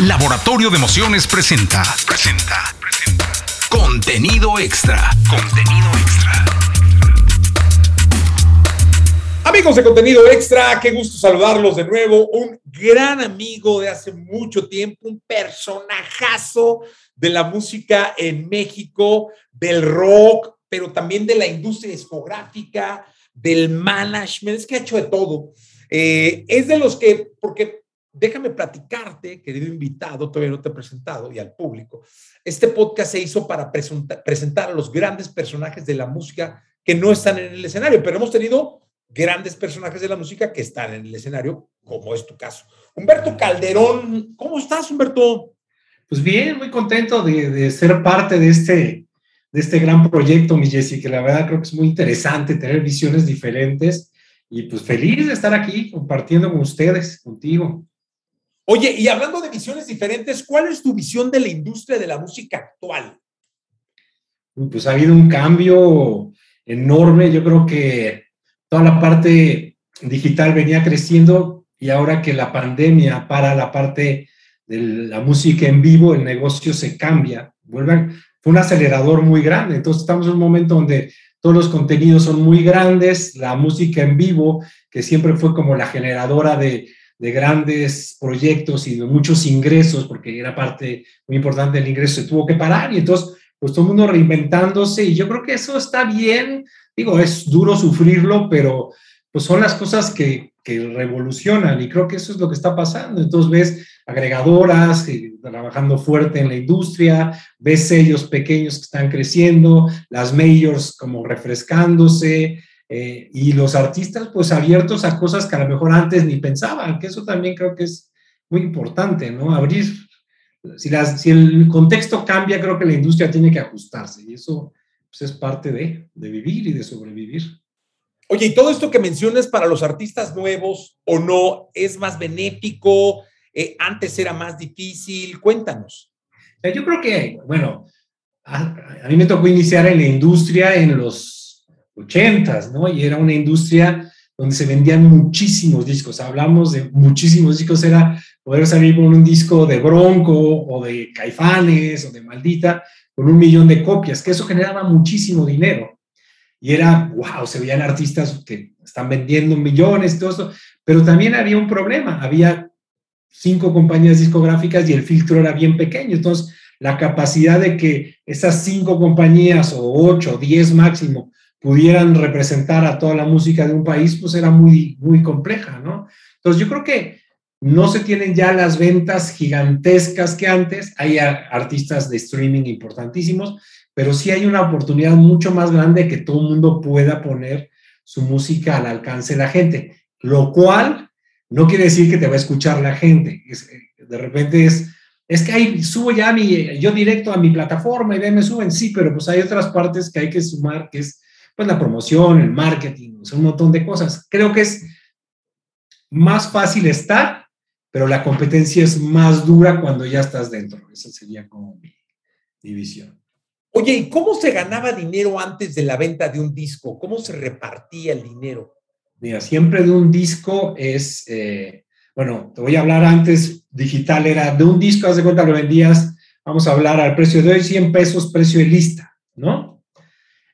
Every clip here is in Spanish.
Laboratorio de Emociones presenta. Presenta. Presenta. Contenido extra. Contenido extra. Amigos de contenido extra, qué gusto saludarlos de nuevo. Un gran amigo de hace mucho tiempo, un personajazo de la música en México, del rock, pero también de la industria discográfica, del management, es que ha hecho de todo. Eh, es de los que, porque déjame platicarte, querido invitado, todavía no te he presentado y al público. Este podcast se hizo para presentar a los grandes personajes de la música que no están en el escenario, pero hemos tenido grandes personajes de la música que están en el escenario, como es tu caso. Humberto Calderón, ¿cómo estás, Humberto? Pues bien, muy contento de, ser parte de este, de este gran proyecto, mi Jessy, que la verdad creo que es muy interesante tener visiones diferentes y pues feliz de estar aquí compartiendo con ustedes, contigo. Oye, y hablando de visiones diferentes, ¿cuál es tu visión de la industria de la música actual? Pues ha habido un cambio enorme. Yo creo que toda la parte digital venía creciendo y ahora que la pandemia para la parte de la música en vivo, el negocio se cambia. Fue un acelerador muy grande. Entonces estamos en un momento donde todos los contenidos son muy grandes, la música en vivo, que siempre fue como la generadora de, de grandes proyectos y de muchos ingresos, porque era parte muy importante del ingreso, se tuvo que parar y entonces, pues todo el mundo reinventándose y yo creo que eso está bien, digo, es duro sufrirlo, pero pues son las cosas que, que revolucionan y creo que eso es lo que está pasando. Entonces ves agregadoras eh, trabajando fuerte en la industria, ves sellos pequeños que están creciendo, las majors como refrescándose, eh, y los artistas pues abiertos a cosas que a lo mejor antes ni pensaban, que eso también creo que es muy importante, ¿no? Abrir, si, las, si el contexto cambia, creo que la industria tiene que ajustarse y eso pues, es parte de, de vivir y de sobrevivir. Oye, ¿y todo esto que mencionas para los artistas nuevos o no es más benéfico? Eh, antes era más difícil. Cuéntanos. Yo creo que, bueno, a, a, mí me tocó iniciar en la industria en los 80 ¿no? Y era una industria donde se vendían muchísimos discos. Hablamos de muchísimos discos, era poder salir con un disco de Bronco o de Caifanes o de Maldita con un millón de copias, que eso generaba muchísimo dinero. Y era, wow, se veían artistas que están vendiendo millones, todo eso, pero también había un problema, había cinco compañías discográficas y el filtro era bien pequeño, entonces la capacidad de que esas cinco compañías o ocho, diez máximo pudieran representar a toda la música de un país, pues era muy, muy compleja, ¿no? Entonces yo creo que no se tienen ya las ventas gigantescas que antes, hay artistas de streaming importantísimos, pero sí hay una oportunidad mucho más grande que todo el mundo pueda poner su música al alcance de la gente, lo cual no quiere decir que te va a escuchar la gente. de repente es, es que ahí subo ya mi, yo directo a mi plataforma y me suben, sí, pero pues hay otras partes que hay que sumar, que es pues la promoción, el marketing, un montón de cosas. Creo que es más fácil estar, pero la competencia es más dura cuando ya estás dentro. Esa sería como mi, visión. Oye, ¿y cómo se ganaba dinero antes de la venta de un disco? ¿Cómo se repartía el dinero? Mira, siempre de un disco es, eh, bueno, te voy a hablar antes, digital era de un disco, haz de cuenta lo vendías, vamos a hablar al precio de hoy, 100 pesos, precio de lista, ¿no?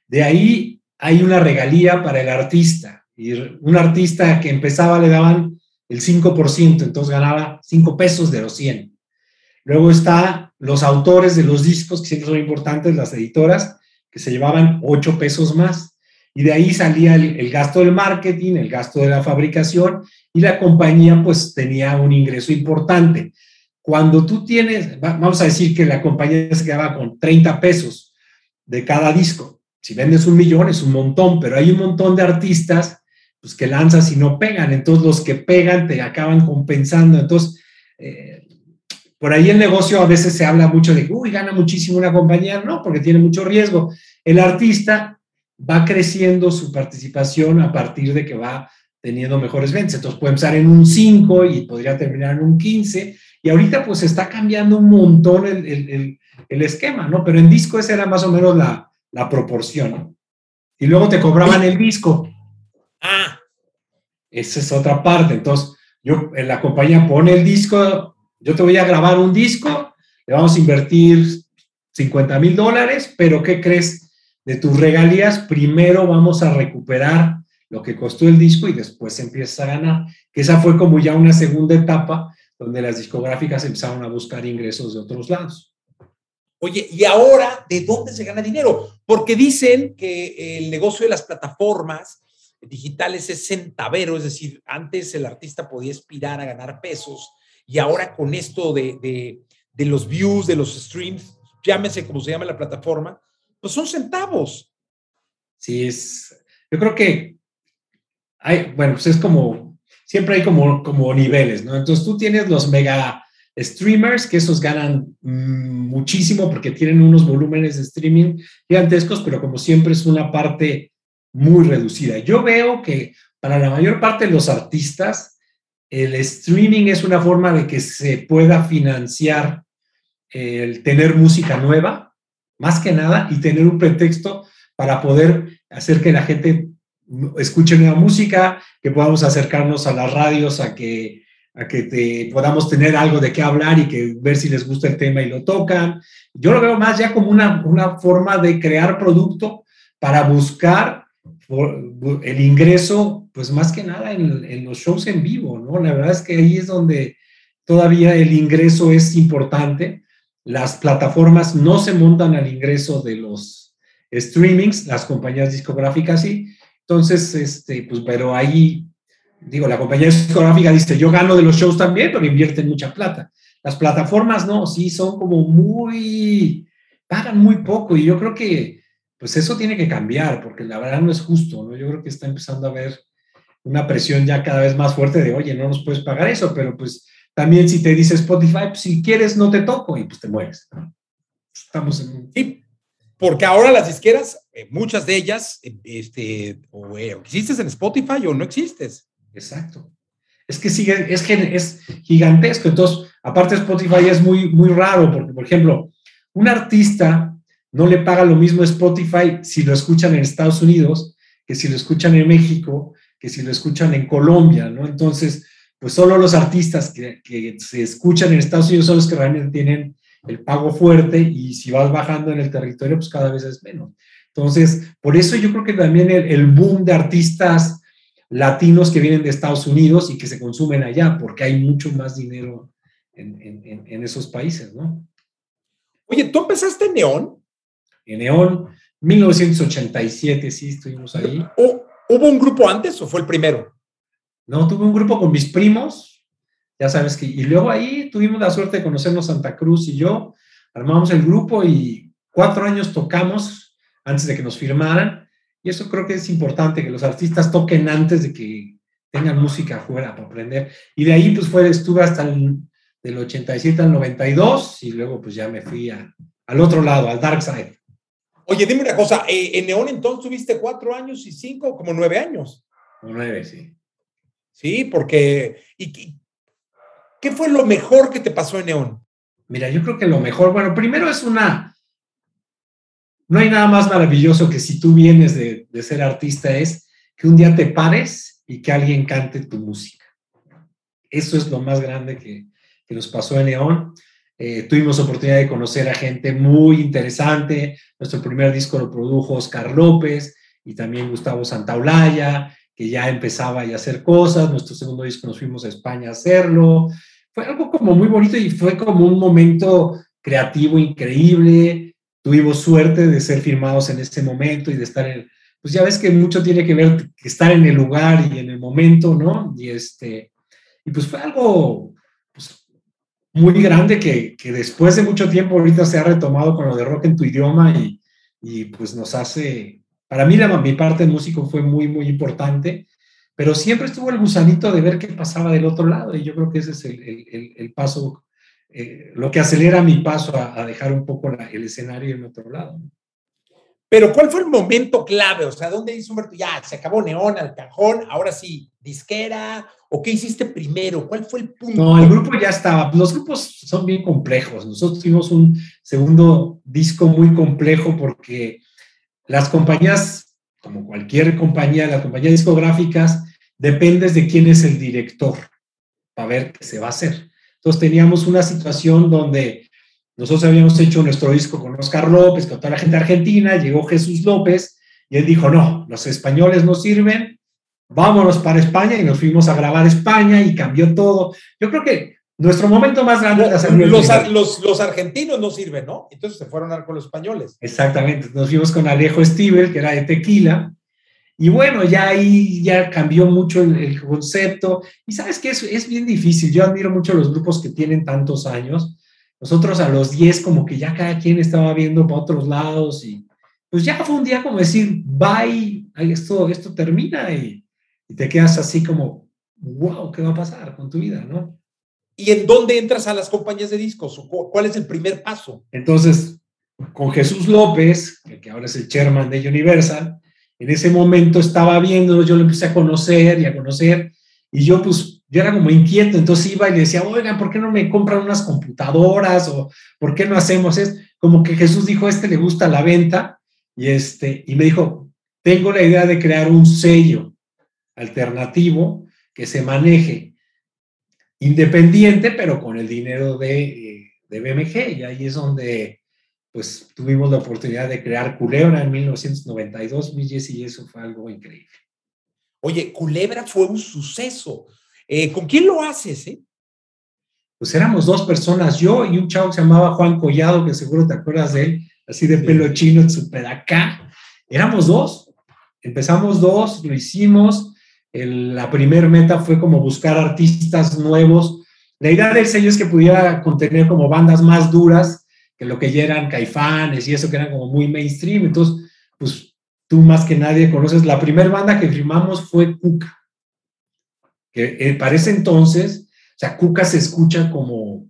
De ahí hay una regalía para el artista. Y un artista que empezaba le daban el 5%, entonces ganaba 5 pesos de los 100. Luego está los autores de los discos, que siempre son importantes, las editoras, que se llevaban 8 pesos más. Y de ahí salía el, el, gasto del marketing, el gasto de la fabricación, y la compañía pues tenía un ingreso importante. Cuando tú tienes, vamos a decir que la compañía se quedaba con 30 pesos de cada disco, si vendes un millón es un montón, pero hay un montón de artistas pues, que lanzas y no pegan, entonces los que pegan te acaban compensando, entonces eh, por ahí el negocio a veces se habla mucho de, uy, gana muchísimo una compañía, no, porque tiene mucho riesgo. El artista va creciendo su participación a partir de que va teniendo mejores ventas, entonces puede empezar en un 5 y podría terminar en un 15, y ahorita pues está cambiando un montón el, el, el esquema, ¿no? Pero en disco esa era más o menos la, la proporción. Y luego te cobraban el disco. Ah. Esa es otra parte. Entonces, yo, en la compañía pone el disco, yo te voy a grabar un disco, le vamos a invertir 50 mil dólares, pero ¿qué crees? De tus regalías, primero vamos a recuperar lo que costó el disco y después empieza a ganar. Que esa fue como ya una segunda etapa donde las discográficas empezaron a buscar ingresos de otros lados. Oye, ¿y ahora de dónde se gana dinero? Porque dicen que el negocio de las plataformas digitales es centavero, es decir, antes el artista podía aspirar a ganar pesos y ahora con esto de, de los views, de los streams, llámese como se llama la plataforma, pues son centavos. Sí, es, yo creo que hay, bueno, pues es como, siempre hay como, como niveles, ¿no? Entonces tú tienes los mega streamers, que esos ganan mm, muchísimo porque tienen unos volúmenes de streaming gigantescos, pero como siempre es una parte muy reducida. Yo veo que para la mayor parte de los artistas, el streaming es una forma de que se pueda financiar el tener música nueva, más que nada, y tener un pretexto para poder hacer que la gente escuche nueva música, que podamos acercarnos a las radios, a que, a que te, podamos tener algo de qué hablar y que ver si les gusta el tema y lo tocan. Yo lo veo más ya como una, una forma de crear producto para buscar el ingreso, pues más que nada en, en, los shows en vivo, ¿no? La verdad es que ahí es donde todavía el ingreso es importante las plataformas no se montan al ingreso de los streamings, las compañías discográficas sí. Entonces, este, pues, pero ahí, digo, la compañía discográfica dice, yo gano de los shows también, pero invierten mucha plata. Las plataformas no, sí, son como muy, pagan muy poco y yo creo que, pues eso tiene que cambiar, porque la verdad no es justo, ¿no? Yo creo que está empezando a haber una presión ya cada vez más fuerte de, oye, no nos puedes pagar eso, pero pues también si te dice Spotify, pues, si quieres no te toco y pues te mueres. Estamos en... Sí, porque ahora las disqueras, eh, muchas de ellas, eh, este, o eh, existes en Spotify o no existes. Exacto. Es que sigue, es, es gigantesco. Entonces, aparte Spotify es muy, muy raro, porque, por ejemplo, un artista no le paga lo mismo Spotify si lo escuchan en Estados Unidos que si lo escuchan en México, que si lo escuchan en Colombia, ¿no? Entonces, pues solo los artistas que, se escuchan en Estados Unidos son los que realmente tienen el pago fuerte y si vas bajando en el territorio, pues cada vez es menos. Entonces, por eso yo creo que también el, boom de artistas latinos que vienen de Estados Unidos y que se consumen allá, porque hay mucho más dinero en, esos países, ¿no? Oye, ¿tú empezaste en Neón? En Neón, 1987, sí, estuvimos ahí. ¿Hubo un grupo antes o fue el primero? No, tuve un grupo con mis primos, ya sabes que, y luego ahí tuvimos la suerte de conocernos Santa Cruz y yo, armamos el grupo y cuatro años tocamos antes de que nos firmaran, y eso creo que es importante, que los artistas toquen antes de que tengan música afuera para aprender. Y de ahí pues fue, estuve hasta el del 87 al 92 y luego pues ya me fui al otro lado, al Dark Side. Oye, dime una cosa, eh, en Neón entonces tuviste cuatro años y cinco, como nueve años. Nueve, sí. Sí, porque... ¿y, ¿Qué fue lo mejor que te pasó en Neón? Mira, yo creo que lo mejor, bueno, primero es una... No hay nada más maravilloso que si tú vienes de, ser artista, es que un día te pares y que alguien cante tu música. Eso es lo más grande que, nos pasó en Neón. Eh, tuvimos oportunidad de conocer a gente muy interesante. Nuestro primer disco lo produjo Oscar López y también Gustavo Santaolalla que ya empezaba a hacer cosas, nuestro segundo disco nos fuimos a España a hacerlo, fue algo como muy bonito y fue como un momento creativo increíble, tuvimos suerte de ser firmados en ese momento y de estar en, pues ya ves que mucho tiene que ver que estar en el lugar y en el momento, ¿no? Y este, y pues fue algo pues, muy grande que, que, después de mucho tiempo ahorita se ha retomado con lo de rock en tu idioma y, y pues nos hace para mí la, mi parte de músico fue muy, muy importante, pero siempre estuvo el gusanito de ver qué pasaba del otro lado y yo creo que ese es el, el, paso, eh, lo que acelera mi paso a, dejar un poco el escenario en otro lado. Pero ¿cuál fue el momento clave? O sea, ¿dónde dice Humberto, ya, se acabó Neón al cajón, ahora sí, disquera? ¿O qué hiciste primero? ¿Cuál fue el punto? No, el grupo ya estaba. Los grupos son bien complejos. Nosotros tuvimos un segundo disco muy complejo porque las compañías, como cualquier compañía, las compañías discográficas, dependes de quién es el director para ver qué se va a hacer. Entonces teníamos una situación donde nosotros habíamos hecho nuestro disco con Oscar López, con toda la gente argentina, llegó Jesús López y él dijo, no, los españoles no sirven, vámonos para España y nos fuimos a grabar España y cambió todo. Yo creo que nuestro momento más grande los, los, los, argentinos no sirven, ¿no? Entonces se fueron a con los españoles. Exactamente, nos fuimos con Alejo Stivel, que era de tequila, y bueno, ya ahí ya cambió mucho el, concepto. Y sabes que es, es, bien difícil. Yo admiro mucho los grupos que tienen tantos años. Nosotros a los 10 como que ya cada quien estaba viendo para otros lados y pues ya fue un día como decir, bye, esto, esto termina y, y te quedas así como, wow, ¿qué va a pasar con tu vida? ¿no? ¿Y en dónde entras a las compañías de discos? ¿Cuál es el primer paso? Entonces, con Jesús López, que ahora es el chairman de Universal, en ese momento estaba viendo, yo lo empecé a conocer y a conocer, y yo pues, yo era como inquieto, entonces iba y le decía, oigan, ¿por qué no me compran unas computadoras? ¿O por qué no hacemos esto? Como que Jesús dijo, este le gusta la venta, y, este, y me dijo, tengo la idea de crear un sello alternativo que se maneje independiente, pero con el dinero de, eh, de BMG, y ahí es donde pues tuvimos la oportunidad de crear Culebra en 1992, mi y eso fue algo increíble. Oye, Culebra fue un suceso. Eh, ¿Con quién lo haces? Eh? Pues éramos dos personas, yo y un chavo que se llamaba Juan Collado, que seguro te acuerdas de él, así de pelo chino, super acá. Éramos dos, empezamos dos, lo hicimos. la primer meta fue como buscar artistas nuevos. La idea del sello es que pudiera contener como bandas más duras, que lo que ya eran caifanes y eso que eran como muy mainstream. Entonces, pues tú más que nadie conoces, la primera banda que firmamos fue Cuca, que eh, para ese entonces, o sea, Cuca se escucha como,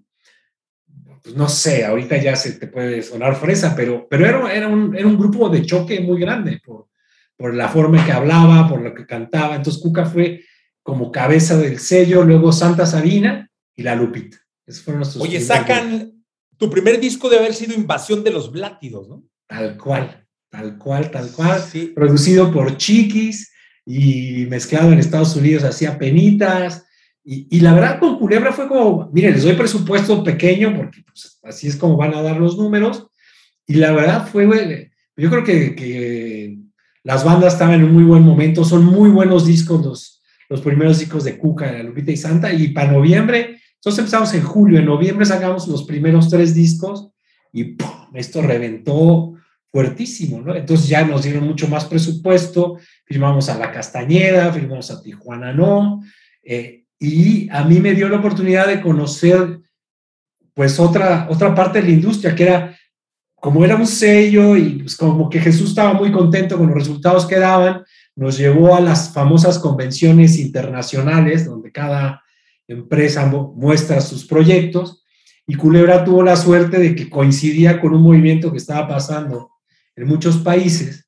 pues no sé, ahorita ya se te puede sonar fresa, pero, pero era, era, un, era un grupo de choque muy grande por, por la forma en que hablaba, por lo que cantaba. Entonces Cuca fue como cabeza del sello, luego Santa Sabina y La Lupita. Esos fueron nuestros Oye, sacan, tu primer disco debe haber sido Invasión de los Blátidos, ¿no? Tal cual, tal cual, tal cual. Sí. Producido por Chiquis y mezclado en Estados Unidos hacía penitas. Y, la verdad con Culebra fue como, miren, les doy presupuesto pequeño porque pues, así es como van a dar los números. Y la verdad fue, yo creo que, que, las bandas estaban en un muy buen momento, son muy buenos discos los, los primeros discos de Cuca, de Lupita y Santa. Y para noviembre entonces empezamos en julio, en noviembre sacamos los primeros tres discos y esto reventó fuertísimo, ¿no? Entonces ya nos dieron mucho más presupuesto, firmamos a La Castañeda, firmamos a Tijuana No, eh, y a mí me dio la oportunidad de conocer pues otra, otra parte de la industria, que era como era un sello y pues como que Jesús estaba muy contento con los resultados que daban, nos llevó a las famosas convenciones internacionales, donde cada empresa muestra sus proyectos y Culebra tuvo la suerte de que coincidía con un movimiento que estaba pasando en muchos países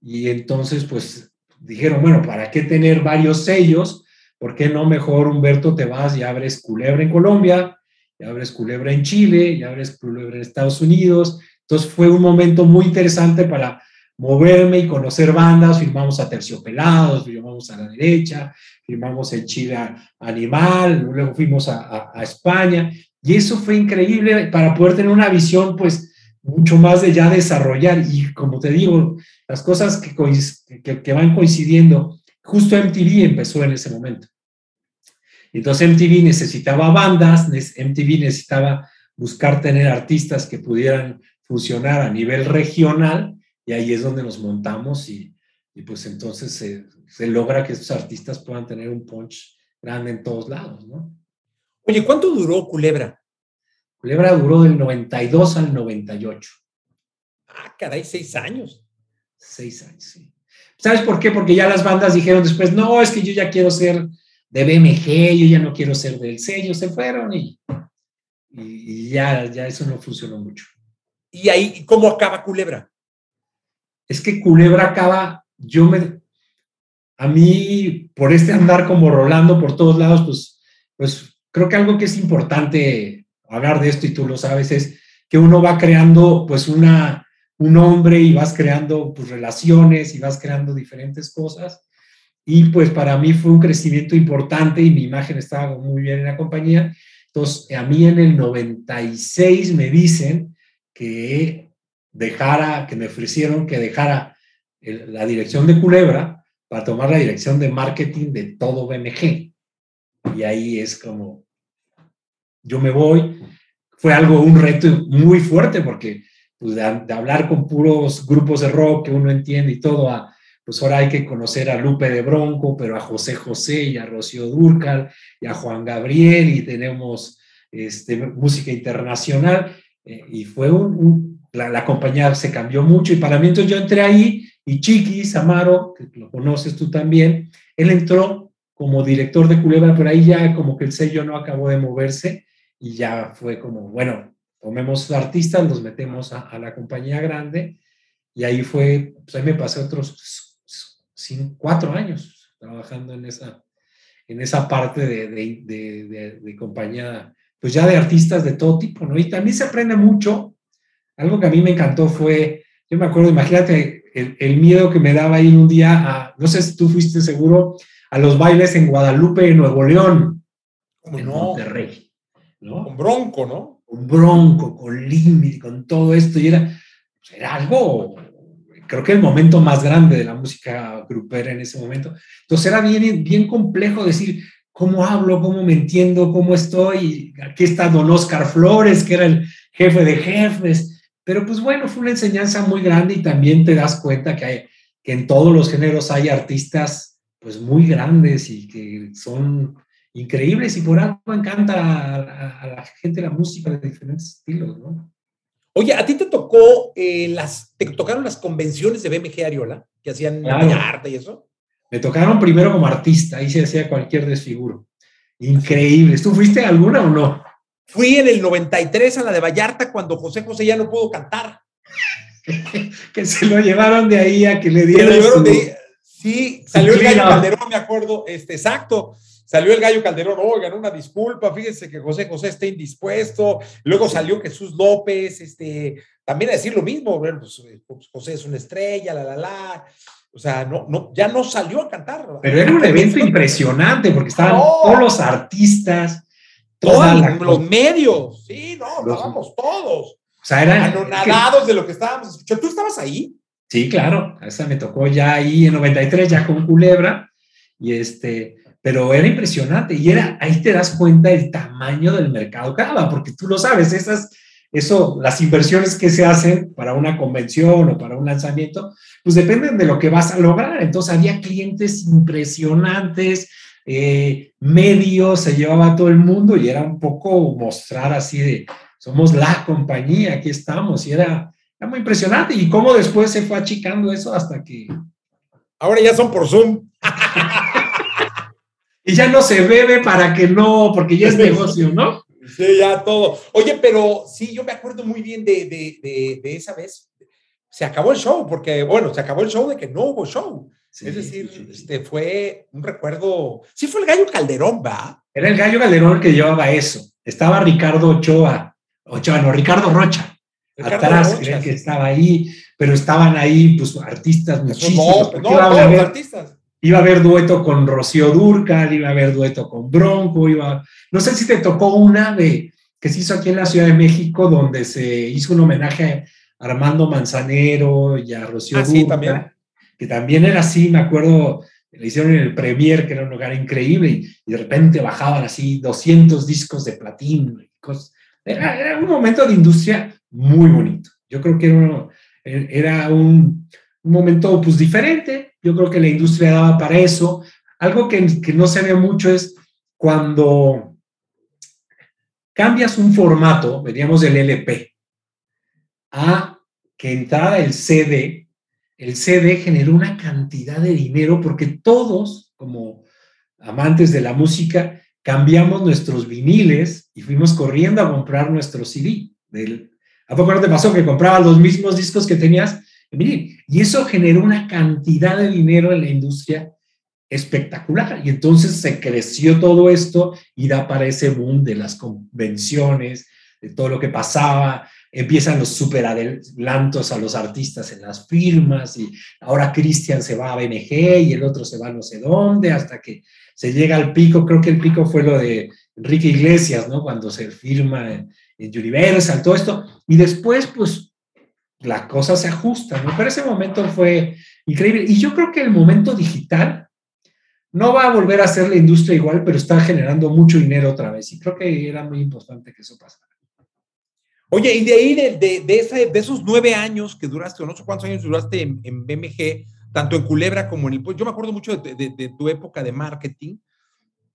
y entonces pues dijeron, bueno, ¿para qué tener varios sellos? ¿Por qué no mejor, Humberto, te vas y abres Culebra en Colombia, y abres Culebra en Chile, y abres Culebra en Estados Unidos? Entonces fue un momento muy interesante para moverme y conocer bandas, firmamos a Terciopelados, firmamos a la derecha, firmamos en Chile Animal, luego fuimos a, España, y eso fue increíble para poder tener una visión, pues, mucho más de ya desarrollar, y como te digo, las cosas que, que, van coincidiendo, justo MTV empezó en ese momento. Entonces MTV necesitaba bandas, MTV necesitaba buscar tener artistas que pudieran funcionar a nivel regional, y ahí es donde nos montamos y, pues entonces se, logra que estos artistas puedan tener un punch grande en todos lados, ¿no? Oye, ¿cuánto duró Culebra? Culebra duró del 92 al 98. Ah, caray, seis años. Seis años, sí. ¿Sabes por qué? Porque ya las bandas dijeron después, no, es que yo ya quiero ser de BMG, yo ya no quiero ser del sello, se fueron y, y ya, ya eso no funcionó mucho. ¿Y ahí cómo acaba Culebra? es que Culebra acaba, yo me, a mí, por este andar como rolando por todos lados, pues, pues creo que algo que es importante hablar de esto y tú lo sabes es que uno va creando pues una, un hombre y vas creando pues relaciones y vas creando diferentes cosas. Y pues para mí fue un crecimiento importante y mi imagen estaba muy bien en la compañía. Entonces, a mí en el 96 me dicen que dejara, que me ofrecieron que dejara la dirección de Culebra para tomar la dirección de marketing de todo BMG. Y ahí es como, yo me voy. Fue algo, un reto muy fuerte porque pues, de, hablar con puros grupos de rock que uno entiende y todo, a, pues ahora hay que conocer a Lupe de Bronco, pero a José José y a Rocío Durcal y a Juan Gabriel y tenemos este, música internacional. Eh, y fue un, la, la, compañía se cambió mucho y para mí entonces yo entré ahí y Chiquis Amaro, que lo conoces tú también, él entró como director de Culebra, pero ahí ya como que el sello no acabó de moverse y ya fue como, bueno, tomemos artistas, los metemos a, la compañía grande y ahí fue, pues ahí me pasé otros cinco, cuatro años trabajando en esa, en esa parte de, de, de, compañía, pues ya de artistas de todo tipo, ¿no? Y también se aprende mucho. Algo que a mí me encantó fue, yo me acuerdo, imagínate el, miedo que me daba ir un día a, no sé si tú fuiste seguro, a los bailes en Guadalupe, en Nuevo León, en Monterrey. ¿no? Con Bronco, ¿no? con Bronco, con Limit, con todo esto, y era, pues, era algo, creo que el momento más grande de la música grupera en ese momento. Entonces era bien, bien complejo decir cómo hablo, cómo me entiendo, cómo estoy. Aquí está don Oscar Flores, que era el jefe de jefes. Pero pues bueno, fue una enseñanza muy grande y también te das cuenta que, hay, que en todos los géneros hay artistas pues muy grandes y que son increíbles y por algo encanta a, la gente la música de diferentes estilos, ¿no? Oye, ¿a ti te tocó eh, las, te tocaron las convenciones de BMG Ariola que hacían arte y eso? Me tocaron primero como artista, ahí se hacía cualquier desfiguro. Increíble. ¿Tú fuiste alguna o no? Fui en el 93 a la de Vallarta cuando José José ya no pudo cantar. que se lo llevaron de ahí a que le dieran. Sí, salió el gallo Calderón, me acuerdo. Este, exacto. Salió el gallo Calderón, oigan, una disculpa, fíjense que José José está indispuesto. Luego salió Jesús López, este, también a decir lo mismo, pues, pues, José es una estrella, la, la, la. O sea, no, no, ya no salió a cantar. Pero era un evento impresionante porque estaban todos los artistas, todos los medios. Sí, no, estábamos todos. O sea, eran anonadados de lo que estábamos escuchando. ¿Tú estabas ahí? Sí, claro. Esa me tocó ya ahí en 93, ya con Culebra. Y este, pero era impresionante y era, ahí te das cuenta del tamaño del mercado cada, porque tú lo sabes, esas, eso, las inversiones que se hacen para una convención o para un lanzamiento, pues dependen de lo que vas a lograr. Entonces había clientes impresionantes, eh, medios, se llevaba todo el mundo y era un poco mostrar así de, somos la compañía, aquí estamos, y era, era muy impresionante. Y cómo después se fue achicando eso hasta que... Ahora ya son por Zoom. y ya no se bebe para que no, porque ya es negocio, ¿no? Sí, ya todo. Oye, pero sí, yo me acuerdo muy bien de, de, de, esa vez. Se acabó el show, porque, bueno, se acabó el show de que no hubo show. es decir, este este, fue un recuerdo. Sí, fue el gallo Calderón, ¿va? Era el gallo Calderón el que llevaba eso. Estaba Ricardo Ochoa, Ochoa, no, Ricardo Rocha. atrás, que estaba ahí, pero estaban ahí, pues, artistas muchísimos. No, no, no, artistas. Iba a haber dueto con Rocío Durcal, iba a haber dueto con Bronco, iba... No sé si te tocó una de que se hizo aquí en la Ciudad de México, donde se hizo un homenaje a Armando Manzanero y a Rocío ah, también. que también era así, me acuerdo, le hicieron en el Premier, que era un lugar increíble, y, de repente bajaban así 200 discos de platino. Y cosas. Era, un momento de industria muy bonito. Yo creo que era, era un, un momento pues diferente, yo creo que la industria daba para eso. Algo que, no se ve mucho es cuando cambias un formato, veríamos del LP, a que entrara el CD, el CD generó una cantidad de dinero porque todos, como amantes de la música, cambiamos nuestros viniles y fuimos corriendo a comprar nuestro CD. ¿A poco no te pasó que comprabas los mismos discos que tenías y eso generó una cantidad de dinero en la industria espectacular. Y entonces se creció todo esto y da para ese boom de las convenciones, de todo lo que pasaba. Empiezan los super adelantos a los artistas en las firmas y ahora Cristian se va a BMG y el otro se va a no sé dónde hasta que se llega al pico. Creo que el pico fue lo de Enrique Iglesias, ¿no? Cuando se firma en, Universal, todo esto. Y después, pues, la cosa se ajusta, ¿no? Pero ese momento fue increíble. Y yo creo que el momento digital no va a volver a ser la industria igual, pero está generando mucho dinero otra vez. Y creo que era muy importante que eso pasara. Oye, y de ahí, de, de, de, esos nueve años que duraste, o no sé cuántos años duraste en, en, BMG, tanto en Culebra como en el... Yo me acuerdo mucho de, tu época de marketing,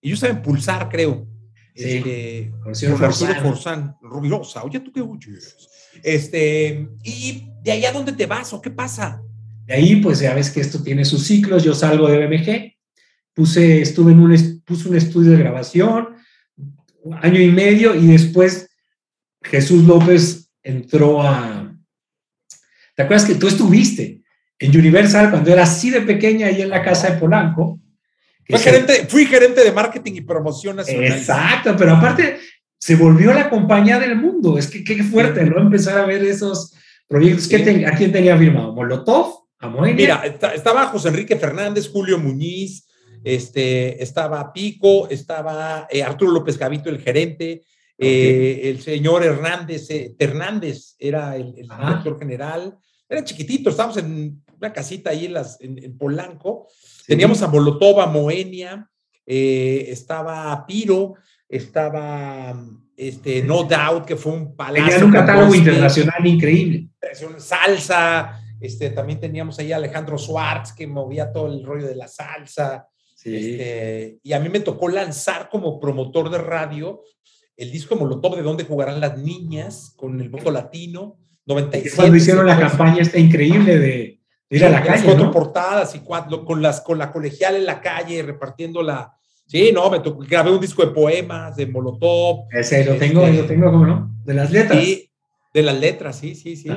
y yo estaba en Pulsar, creo. Sí, este, Arturo Forzán. Rubirosa, oye, ¿tú qué oyes? Este, y de allá, ¿dónde te vas o qué pasa? De ahí, pues ya ves que esto tiene sus ciclos. Yo salgo de BMG, puse, estuve en un, puse un estudio de grabación, año y medio, y después Jesús López entró a... ¿Te acuerdas que tú estuviste en Universal cuando era así de pequeña ahí en la casa de Polanco? Fui gerente, fui gerente de marketing y promoción nacional. Exacto, pero aparte se volvió la compañía del mundo. Es que qué fuerte, ¿no? Empezar a ver esos proyectos. ¿A quién tenía firmado? ¿Molotov? ¿A Mira, estaba José Enrique Fernández, Julio Muñiz, este, estaba Pico, estaba eh, Arturo López Gavito, el gerente, eh, el señor Hernández, eh, Hernández era el, director general, era chiquitito, estábamos en una casita ahí en, las, en, Polanco, teníamos a Molotov, a Moenia, estaba Piro, estaba este, No Doubt, que fue un palacio. Tenía un catálogo internacional increíble. Salsa, este, también teníamos ahí a Alejandro Schwartz, que movía todo el rollo de la salsa. Este, y a mí me tocó lanzar como promotor de radio el disco Molotov de dónde jugarán las niñas con el voto latino, 97. Cuando hicieron la campaña está increíble de, ir a la calle. cuatro portadas y cuatro, con, las, con la colegial en la calle repartiendo la. Sí, no, me tocó, grabé un disco de poemas de Molotov. Ese lo tengo, este, lo tengo, ¿cómo no? De las letras. Sí, de las letras, sí, sí, sí.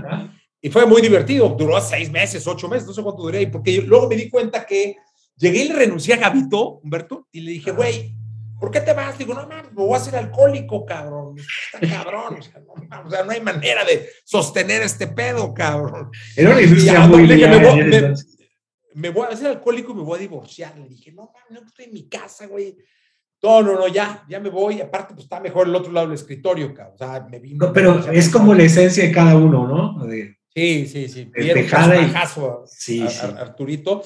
Y fue muy divertido, duró seis meses, ocho meses, no sé cuánto duré, porque luego me di cuenta que Llegué y le renuncié a Gabito, Humberto, y le dije, güey, ¿por qué te vas? Digo, no mames, me voy a hacer alcohólico, cabrón. Está cabrón. O sea, no, hay manera de sostener este pedo, cabrón. Era una industria muy me, voy, me, me, voy a hacer alcohólico y me voy a divorciar. Le dije, no mames, no estoy en mi casa, güey. No, no, no, ya, ya me voy. Aparte, pues está mejor el otro lado del escritorio, cabrón. O sea, me vino. No, pero es como la esencia de cada uno, ¿no? sí, sí, sí. De sí, sí. Arturito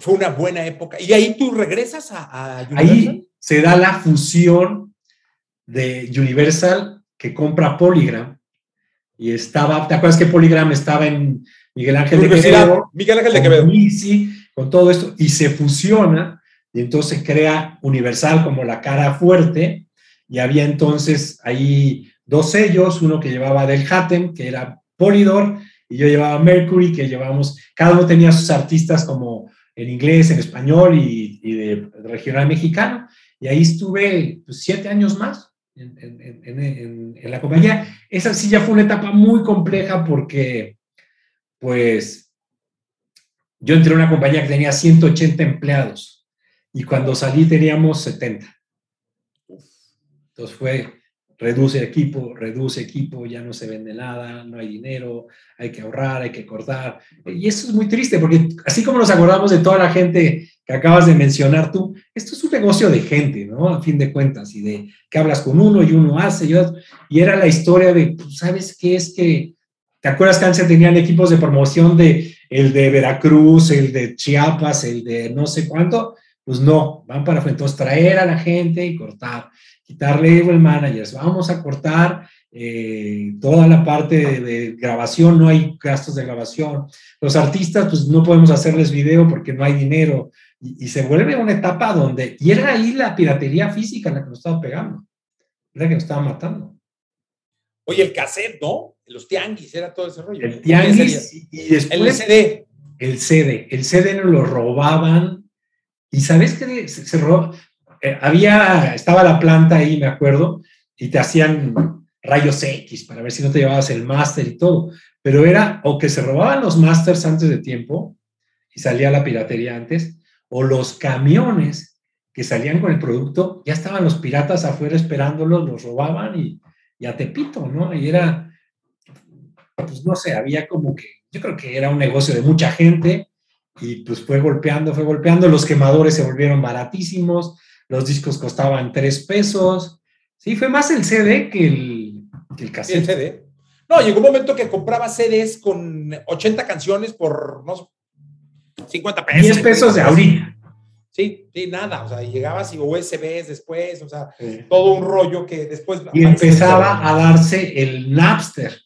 fue una buena época. Y ahí tú regresas a, a Ahí se da la fusión de Universal que compra Polygram. Y estaba, ¿te acuerdas que Polygram estaba en Miguel Ángel de Quevedo? Miguel Ángel de Quevedo. Sí, con todo esto. Y se fusiona y entonces crea Universal como la cara fuerte. Y había entonces ahí dos sellos, uno que llevaba del Hatem, que era Polydor, y yo llevaba Mercury, que llevábamos, cada uno tenía sus artistas como en inglés, en español y, de, regional mexicano. Y ahí estuve pues, siete años más en, en, en, la compañía. Esa sí ya fue una etapa muy compleja porque, pues, yo entré a una compañía que tenía 180 empleados y cuando salí teníamos 70. Entonces fue reduce equipo, reduce equipo, ya no se vende nada, no hay dinero, hay que ahorrar, hay que cortar. Y eso es muy triste porque así como nos acordamos de toda la gente que acabas de mencionar tú, esto es un negocio de gente, ¿no? A fin de cuentas, y de que hablas con uno y uno hace y otro. Y era la historia de, pues, ¿sabes qué es que... ¿Te acuerdas que antes tenían equipos de promoción de el de Veracruz, el de Chiapas, el de no sé cuánto? Pues no, van para entonces traer a la gente y cortar quitarle el managers, vamos a cortar eh, toda la parte de, grabación, no hay gastos de grabación. Los artistas, pues no podemos hacerles video porque no hay dinero. Y, se vuelve una etapa donde, y era ahí la piratería física la que nos estaba pegando, la que nos estaba matando. Oye, el cassette, ¿no? Los tianguis, era todo ese rollo. El tianguis y, después... El CD. El CD. El CD nos lo robaban. ¿Y sabes qué? Se, se eh, había, estaba la planta ahí, me acuerdo, y te hacían rayos X para ver si no te llevabas el máster y todo. Pero era o que se robaban los másters antes de tiempo y salía la piratería antes, o los camiones que salían con el producto, ya estaban los piratas afuera esperándolos, los robaban y, y a Tepito, ¿no? Y era, pues no sé, había como que, yo creo que era un negocio de mucha gente y pues fue golpeando, fue golpeando, los quemadores se volvieron baratísimos, los discos costaban tres pesos, Sí, fue más el CD que el, que el cassette. El CD. No, llegó un momento que compraba CDs con 80 canciones por, no 50 pesos. 10 pesos de ahorita. Sí, sí, nada, o sea, llegabas y USBs después, o sea, sí. todo un rollo que después... Y empezaba a darse el Napster.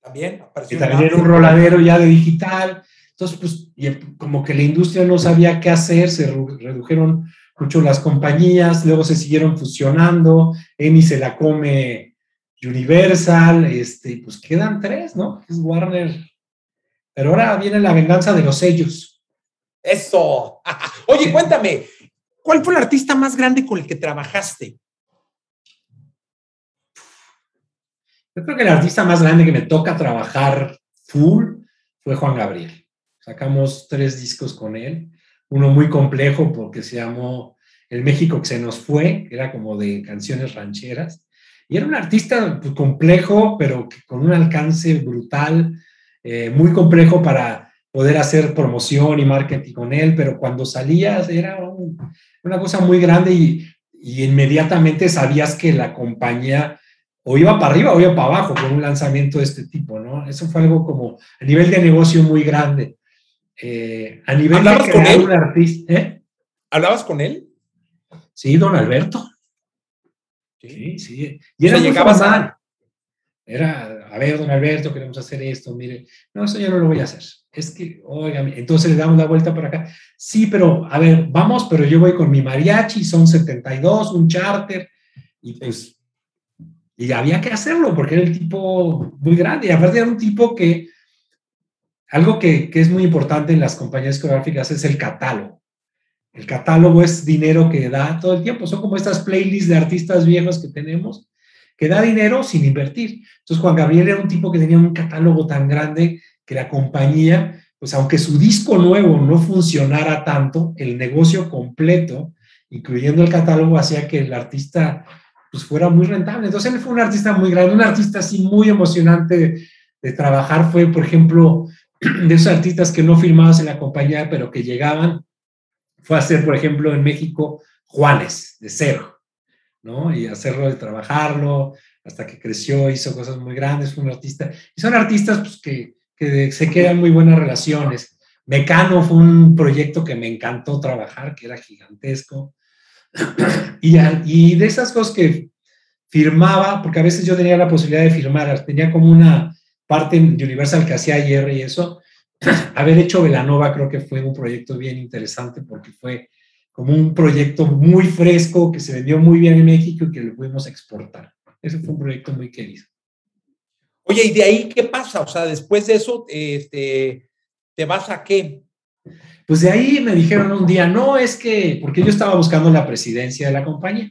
También apareció. Que también era un roladero ya de digital. Entonces, pues, y como que la industria no sabía qué hacer, se redujeron mucho las compañías, luego se siguieron fusionando, EMI se la come Universal, este, pues quedan tres, ¿no? Es Warner. Pero ahora viene la venganza de los sellos. Eso. Oye, cuéntame, ¿cuál fue el artista más grande con el que trabajaste? Yo creo que el artista más grande que me toca trabajar full fue Juan Gabriel. Sacamos tres discos con él, uno muy complejo porque se llamó El México que se nos fue, que era como de canciones rancheras. Y era un artista pues, complejo, pero con un alcance brutal, eh, muy complejo para poder hacer promoción y marketing con él, pero cuando salías era un, una cosa muy grande y, y, inmediatamente sabías que la compañía o iba para arriba o iba para abajo con un lanzamiento de este tipo, ¿no? Eso fue algo como a nivel de negocio muy grande. Eh, a nivel de crear con él? un artista. ¿eh? ¿Hablabas con él? Sí, don Alberto. Sí, sí. Y era llegabas a... Era, a ver, don Alberto, queremos hacer esto, mire, no, eso yo no lo voy a hacer. Es que, oiga, entonces le damos la vuelta por acá. Sí, pero, a ver, vamos, pero yo voy con mi mariachi, son 72, un charter, y pues, y había que hacerlo, porque era el tipo muy grande, y aparte era un tipo que, algo que, que es muy importante en las compañías coreográficas es el catálogo. El catálogo es dinero que da todo el tiempo. Son como estas playlists de artistas viejos que tenemos, que da dinero sin invertir. Entonces, Juan Gabriel era un tipo que tenía un catálogo tan grande que la compañía, pues aunque su disco nuevo no funcionara tanto, el negocio completo, incluyendo el catálogo, hacía que el artista pues fuera muy rentable. Entonces, él fue un artista muy grande, un artista así muy emocionante de, de trabajar. Fue, por ejemplo, de esos artistas que no firmabas en la compañía, pero que llegaban fue a hacer, por ejemplo, en México, Juanes, de cero, ¿no? Y hacerlo, de trabajarlo, hasta que creció, hizo cosas muy grandes, fue un artista. Y son artistas pues, que, que se quedan muy buenas relaciones. Mecano fue un proyecto que me encantó trabajar, que era gigantesco. Y, y de esas cosas que firmaba, porque a veces yo tenía la posibilidad de firmar, tenía como una parte de Universal que hacía ayer y eso, haber hecho Velanova creo que fue un proyecto bien interesante porque fue como un proyecto muy fresco que se vendió muy bien en México y que lo pudimos exportar. Ese fue un proyecto muy querido. Oye, ¿y de ahí qué pasa? O sea, después de eso, este, ¿te vas a qué? Pues de ahí me dijeron un día, no, es que, porque yo estaba buscando la presidencia de la compañía,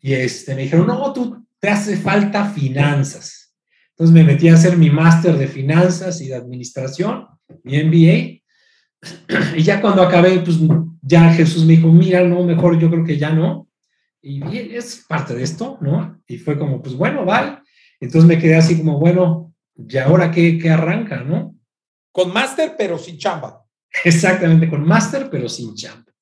y este, me dijeron, no, tú te hace falta finanzas. Entonces me metí a hacer mi máster de finanzas y de administración mi MBA. Y ya cuando acabé, pues ya Jesús me dijo, mira, no, mejor yo creo que ya no. Y es parte de esto, ¿no? Y fue como, pues bueno, vale. Entonces me quedé así como, bueno, ¿y ahora qué, qué arranca, no? Con máster, pero sin chamba. Exactamente, con máster, pero sin chamba.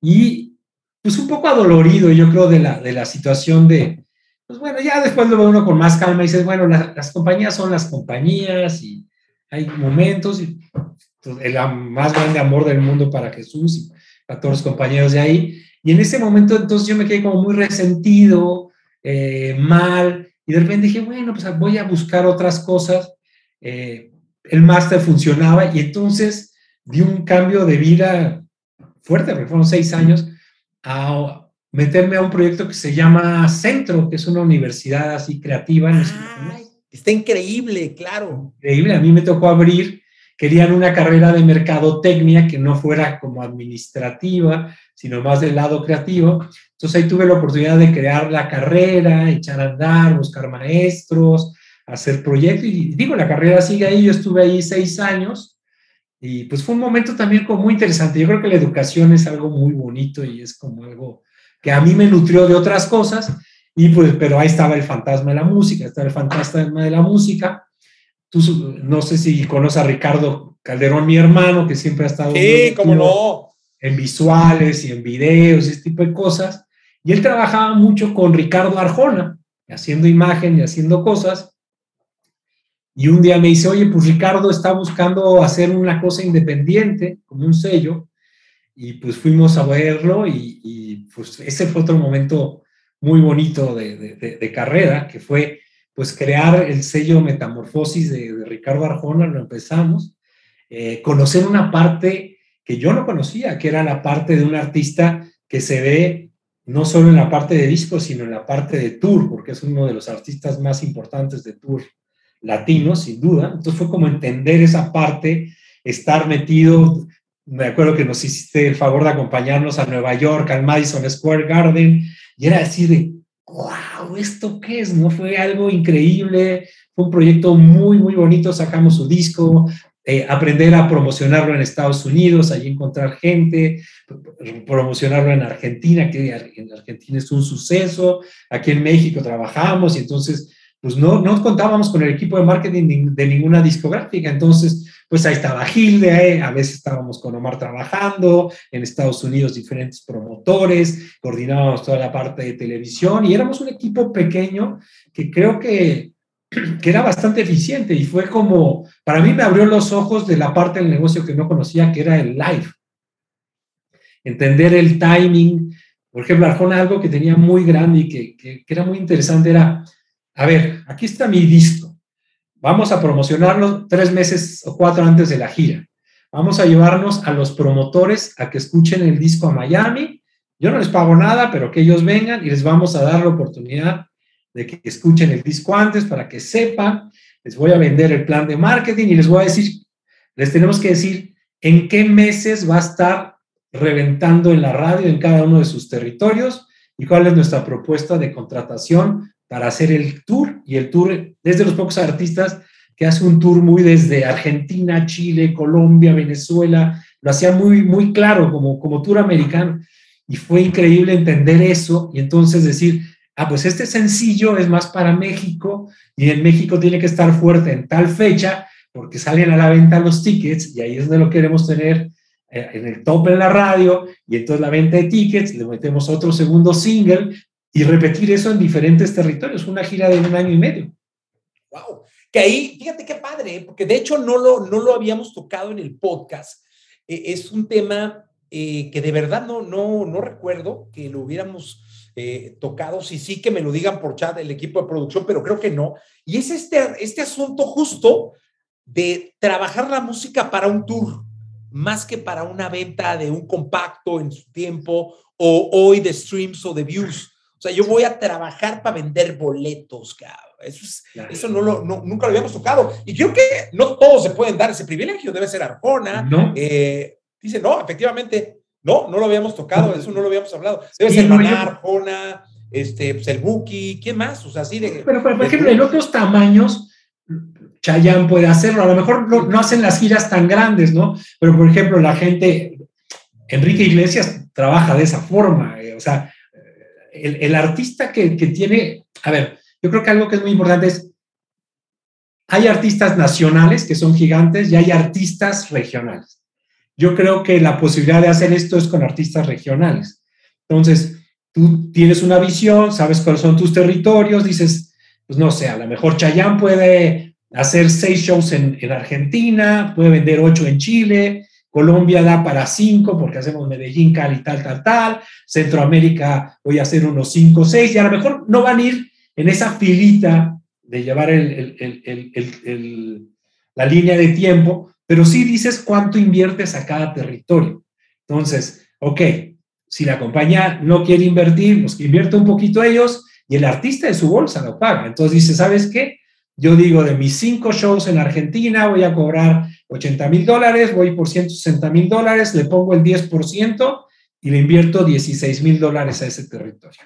Y pues un poco adolorido, yo creo, de la, de la situación de, pues bueno, ya después lo ve uno con más calma y dices, bueno, la, las compañías son las compañías y hay momentos, y el más grande amor del mundo para Jesús y para todos los compañeros de ahí. Y en ese momento entonces yo me quedé como muy resentido, eh, mal, y de repente dije, bueno, pues voy a buscar otras cosas. Eh, el máster funcionaba y entonces di un cambio de vida fuerte, porque fueron seis años, a meterme a un proyecto que se llama Centro, que es una universidad así creativa. En Ay, está increíble, claro. Increíble, a mí me tocó abrir, querían una carrera de mercadotecnia que no fuera como administrativa, sino más del lado creativo. Entonces ahí tuve la oportunidad de crear la carrera, echar a andar, buscar maestros, hacer proyectos. Y digo, la carrera sigue ahí, yo estuve ahí seis años. Y pues fue un momento también como muy interesante. Yo creo que la educación es algo muy bonito y es como algo que a mí me nutrió de otras cosas, y pues, pero ahí estaba el fantasma de la música, estaba el fantasma de la música. Tú, no sé si conoces a Ricardo Calderón, mi hermano, que siempre ha estado sí, cómo no. en visuales y en videos y este tipo de cosas. Y él trabajaba mucho con Ricardo Arjona, haciendo imagen y haciendo cosas. Y un día me dice, oye, pues Ricardo está buscando hacer una cosa independiente, como un sello. Y pues fuimos a verlo y, pues ese fue otro momento muy bonito de, carrera, que fue pues crear el sello Metamorfosis de, Ricardo Arjona, lo empezamos. Eh, conocer una parte que yo no conocía, que era la parte de un artista que se ve no solo en la parte de disco, sino en la parte de tour, porque es uno de los artistas más importantes de tour latino, sin duda. Entonces fue como entender esa parte, estar metido. Me acuerdo que nos hiciste el favor de acompañarnos a Nueva York, al Madison Square Garden, y era así de, wow, ¿esto qué es? ¿No? Fue algo increíble, fue un proyecto muy, muy bonito, sacamos su disco, eh, aprender a promocionarlo en Estados Unidos, allí encontrar gente, promocionarlo en Argentina, que en Argentina es un suceso, aquí en México trabajamos y entonces pues no, no contábamos con el equipo de marketing de ninguna discográfica, entonces pues ahí estaba Gilde, a veces estábamos con Omar trabajando, en Estados Unidos diferentes promotores, coordinábamos toda la parte de televisión y éramos un equipo pequeño que creo que, que era bastante eficiente y fue como, para mí me abrió los ojos de la parte del negocio que no conocía, que era el live. Entender el timing. Por ejemplo, Arjona, algo que tenía muy grande y que, que era muy interesante era a ver, aquí está mi disco. Vamos a promocionarlo tres meses o cuatro antes de la gira. Vamos a llevarnos a los promotores a que escuchen el disco a Miami. Yo no les pago nada, pero que ellos vengan y les vamos a dar la oportunidad de que escuchen el disco antes para que sepan. Les voy a vender el plan de marketing y les voy a decir, les tenemos que decir en qué meses va a estar reventando en la radio en cada uno de sus territorios y cuál es nuestra propuesta de contratación para hacer el tour y el tour es de los pocos artistas que hace un tour muy desde Argentina, Chile, Colombia, Venezuela, lo hacía muy, muy claro como, como tour americano y fue increíble entender eso y entonces decir, ah, pues este sencillo es más para México y en México tiene que estar fuerte en tal fecha porque salen a la venta los tickets y ahí es donde lo queremos tener eh, en el top en la radio y entonces la venta de tickets, le metemos otro segundo single y repetir eso en diferentes territorios, una gira de un año y medio. Wow, que ahí, fíjate qué padre, ¿eh? porque de hecho no lo, no lo habíamos tocado en el podcast. Eh, es un tema eh, que de verdad no, no, no recuerdo que lo hubiéramos tocado, si sí que me lo digan por chat el equipo de producción, pero creo que no. Y es este, este asunto justo de trabajar la música para un tour, más que para una venta de un compacto en su tiempo o hoy de streams o de views. O sea, yo voy a trabajar para vender boletos, cabrón. Eso, eso no lo, nunca lo habíamos tocado. Y creo que no todos se pueden dar ese privilegio. Debe ser Arjona. Eh, dice, no, efectivamente, no, no lo habíamos tocado. Eso no lo habíamos hablado. Debe ser Maná, Arjona, este, pues el Buki, ¿quién más? O sea, así de. Pero, por ejemplo, en otros tamaños, Chayanne puede hacerlo. A lo mejor no, no, hacen las giras tan grandes, ¿no? Pero, por ejemplo, la gente, Enrique Iglesias trabaja de esa forma. Eh, o sea, el, artista que, tiene, a ver, yo creo que algo que es muy importante es, hay artistas nacionales que son gigantes y hay artistas regionales. Yo creo que la posibilidad de hacer esto es con artistas regionales. Entonces, tú tienes una visión, sabes cuáles son tus territorios, dices, pues no sé, a lo mejor Chayán puede hacer seis shows en, en Argentina, puede vender ocho en Chile, Colombia da para cinco porque hacemos Medellín, Cali, tal, tal, tal. Centroamérica voy a hacer unos cinco, seis y a lo mejor no van a ir en esa filita de llevar la línea de tiempo, pero sí dices cuánto inviertes a cada territorio. Entonces, ok, si la compañía no quiere invertir, pues invierte un poquito ellos y el artista de su bolsa lo paga. Entonces dice, ¿sabes qué? Yo digo, de mis cinco shows en Argentina voy a cobrar 80 mil dólares, voy por 160 mil dólares, le pongo el 10% y le invierto 16 mil dólares a ese territorio.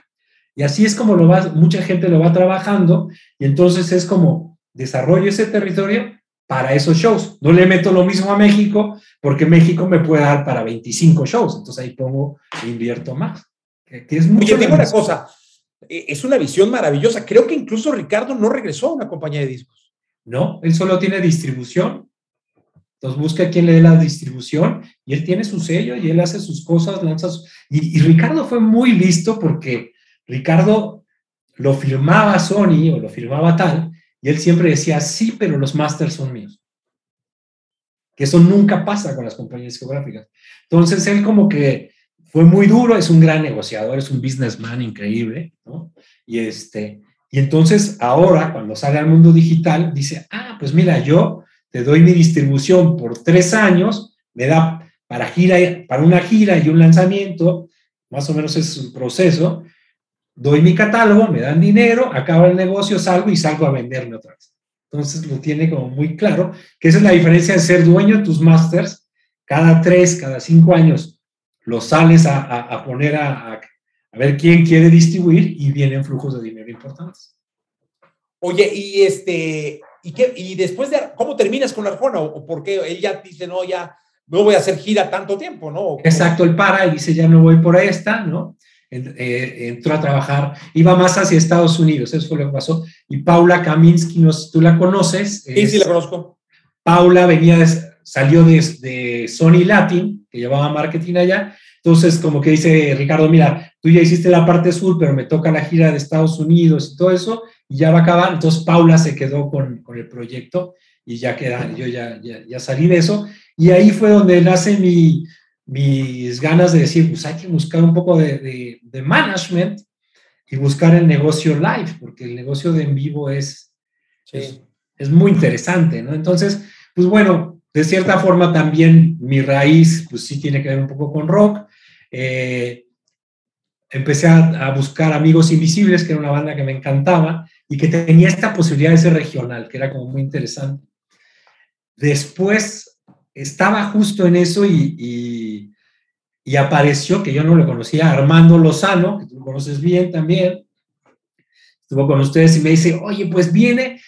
Y así es como lo va, mucha gente lo va trabajando y entonces es como desarrollo ese territorio para esos shows. No le meto lo mismo a México porque México me puede dar para 25 shows, entonces ahí pongo, invierto más. Que, es mucho Oye, una cosa, e, es una visión maravillosa. Creo que incluso Ricardo no regresó a una compañía de discos. No, él solo tiene distribución Entonces busca quien le dé la distribución y él tiene su sello y él hace sus cosas, lanza y, y, Ricardo fue muy listo porque Ricardo lo firmaba Sony o lo firmaba tal y él siempre decía, sí, pero los masters son míos. Que eso nunca pasa con las compañías geográficas. Entonces él como que fue muy duro, es un gran negociador, es un businessman increíble, ¿no? Y este, y entonces ahora cuando sale al mundo digital dice, ah, pues mira, yo te doy mi distribución por tres años, me da para, gira, para una gira y un lanzamiento, más o menos es un proceso, doy mi catálogo, me dan dinero, acaba el negocio, salgo y salgo a venderme otra vez. Entonces lo tiene como muy claro, que esa es la diferencia de ser dueño de tus masters, cada tres, cada cinco años los sales a, a, poner a, a, ver quién quiere distribuir y vienen flujos de dinero importantes. Oye, y este, ¿y, qué, y después de, ¿cómo terminas con Arjona? ¿O por qué él ya dice, no, ya no voy a hacer gira tanto tiempo, ¿no? Exacto, él para y dice, ya no voy por esta, ¿no? Eh, entró a trabajar, iba más hacia Estados Unidos, eso fue lo que pasó. Y Paula Kaminsky, no tú la conoces. Sí, sí, la conozco. Paula venía, salió de, de, Sony Latin, que llevaba marketing allá. Entonces, como que dice Ricardo, mira, tú ya hiciste la parte sur, pero me toca la gira de Estados Unidos y todo eso, y ya va a acabar. Entonces, Paula se quedó con, con el proyecto y ya queda, yo ya, ya, ya salí de eso. Y ahí fue donde nace mi, mis ganas de decir, pues hay que buscar un poco de, de, management y buscar el negocio live, porque el negocio de en vivo es, es, muy interesante, ¿no? Entonces, pues bueno, de cierta forma también mi raíz, pues sí tiene que ver un poco con rock. Eh, empecé a, a, buscar Amigos Invisibles, que era una banda que me encantaba y que tenía esta posibilidad de ser regional, que era como muy interesante. Después estaba justo en eso y, y, apareció, que yo no lo conocía, Armando Lozano, que tú lo conoces bien también, estuvo con ustedes y me dice, oye, pues viene,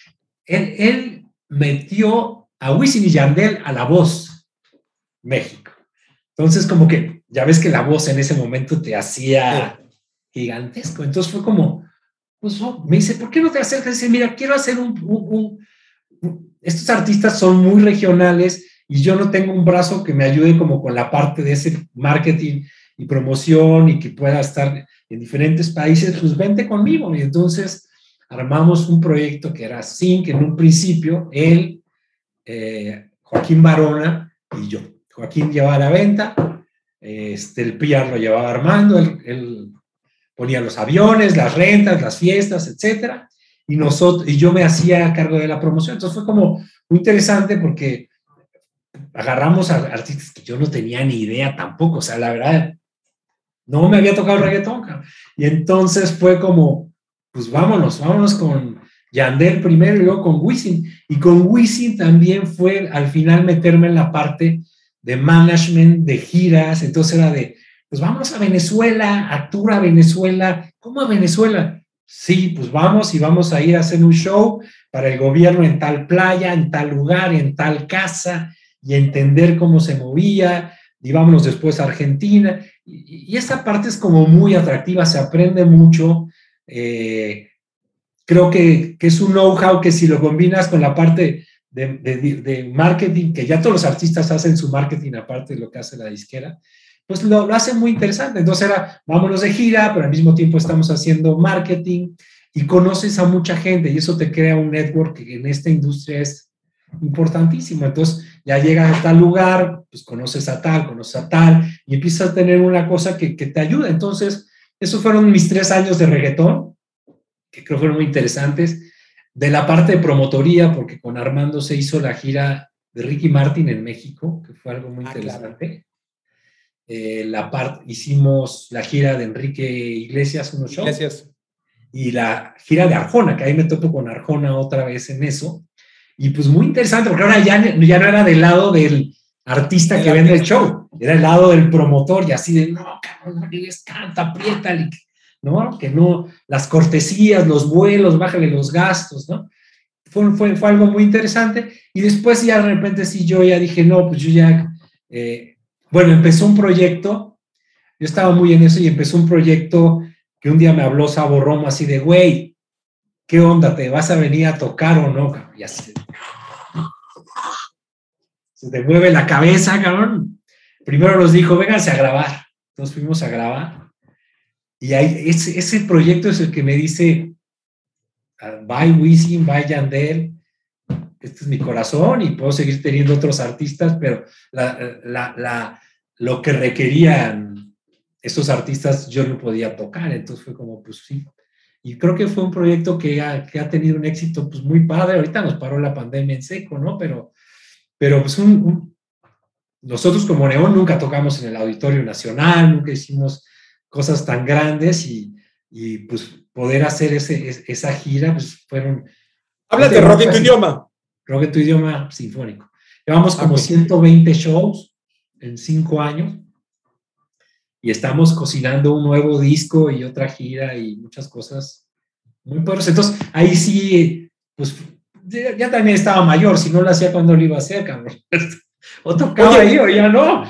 él, él metió a Wisin y Yandel a La Voz, México. Entonces, como que, ya ves que La Voz en ese momento te hacía gigantesco. Entonces fue como, pues oh", me dice, ¿por qué no te acercas? Dice, mira, quiero hacer un, estos artistas son muy regionales y yo no tengo un brazo que me ayude como con la parte de ese marketing y promoción y que pueda estar en diferentes países, pues vente conmigo. Y entonces armamos un proyecto que era Sync en un principio, él, eh, Joaquín Barona y yo. Joaquín llevaba la venta, este, el PR lo llevaba Armando, él, él, ponía los aviones, las rentas, las fiestas, etcétera, y nosotros, y yo me hacía cargo de la promoción. Entonces fue como muy interesante porque agarramos a artistas que yo no tenía ni idea tampoco, o sea, la verdad, no me había tocado el reggaetón. Y entonces fue como, pues vámonos, vámonos con Yandel primero y luego con Wisin. Y con Wisin también fue al final meterme en la parte de management, de giras, entonces era de, pues vamos a Venezuela, a a Venezuela. ¿Cómo a Venezuela? Sí, pues vamos y vamos a ir a hacer un show para el gobierno en tal playa, en tal lugar, en tal casa, y entender cómo se movía, y vámonos después a Argentina. Y, esa parte es como muy atractiva, se aprende mucho. Eh, creo que, que, es un know-how que si lo combinas con la parte de, de, marketing, que ya todos los artistas hacen su marketing aparte de lo que hace la disquera, pues lo, lo hace muy interesante. Entonces era, vámonos de gira, pero al mismo tiempo estamos haciendo marketing y conoces a mucha gente y eso te crea un network que en esta industria es importantísimo. Entonces, ya llegas a tal lugar, pues conoces a tal, conoces a tal, y empiezas a tener una cosa que, que te ayuda. Entonces, esos fueron mis tres años de reggaetón, que creo fueron muy interesantes. De la parte de promotoría, porque con Armando se hizo la gira de Ricky Martin en México, que fue algo muy ah, interesante. Eh, la parte, hicimos la gira de Enrique Iglesias, unos shows. Iglesias. Y la gira de Arjona, que ahí me topo con Arjona otra vez en eso. Y pues muy interesante, porque ahora ya, ya no era del lado del artista que vende el show, era el lado del promotor y así de, no, cabrón, les canta, aprieta, ¿no? Que no, las cortesías, los vuelos, bájale los gastos, ¿no? Fue, fue, fue, algo muy interesante. Y después ya de repente sí, yo ya dije, no, pues yo ya, eh, bueno, empezó un proyecto, yo estaba muy en eso y empezó un proyecto que un día me habló Sabo Romo así de, güey, ¿qué onda? ¿Te vas a venir a tocar o no? Y así, se te mueve la cabeza, cabrón. Primero nos dijo, vénganse a grabar. Entonces fuimos a grabar. Y ahí, ese, ese proyecto es el que me dice, bye Wisin, bye Yandel, este es mi corazón y puedo seguir teniendo otros artistas, pero la, la, la, lo que requerían esos artistas yo no podía tocar, entonces fue como, pues sí. Y creo que fue un proyecto que ha, que ha tenido un éxito pues muy padre, ahorita nos paró la pandemia en seco, ¿no? Pero, pero pues un, nosotros como Neón nunca tocamos en el Auditorio Nacional, nunca hicimos cosas tan grandes y, y pues poder hacer ese, esa gira, pues fueron... Háblate rock en tu idioma. Rock en tu idioma sinfónico. Llevamos como 120 shows en cinco años y estamos cocinando un nuevo disco y otra gira y muchas cosas muy poderosas. Entonces, ahí sí, pues ya, también estaba mayor, si no lo hacía cuando lo iba a hacer, cabrón. O tocaba ahí o ya no.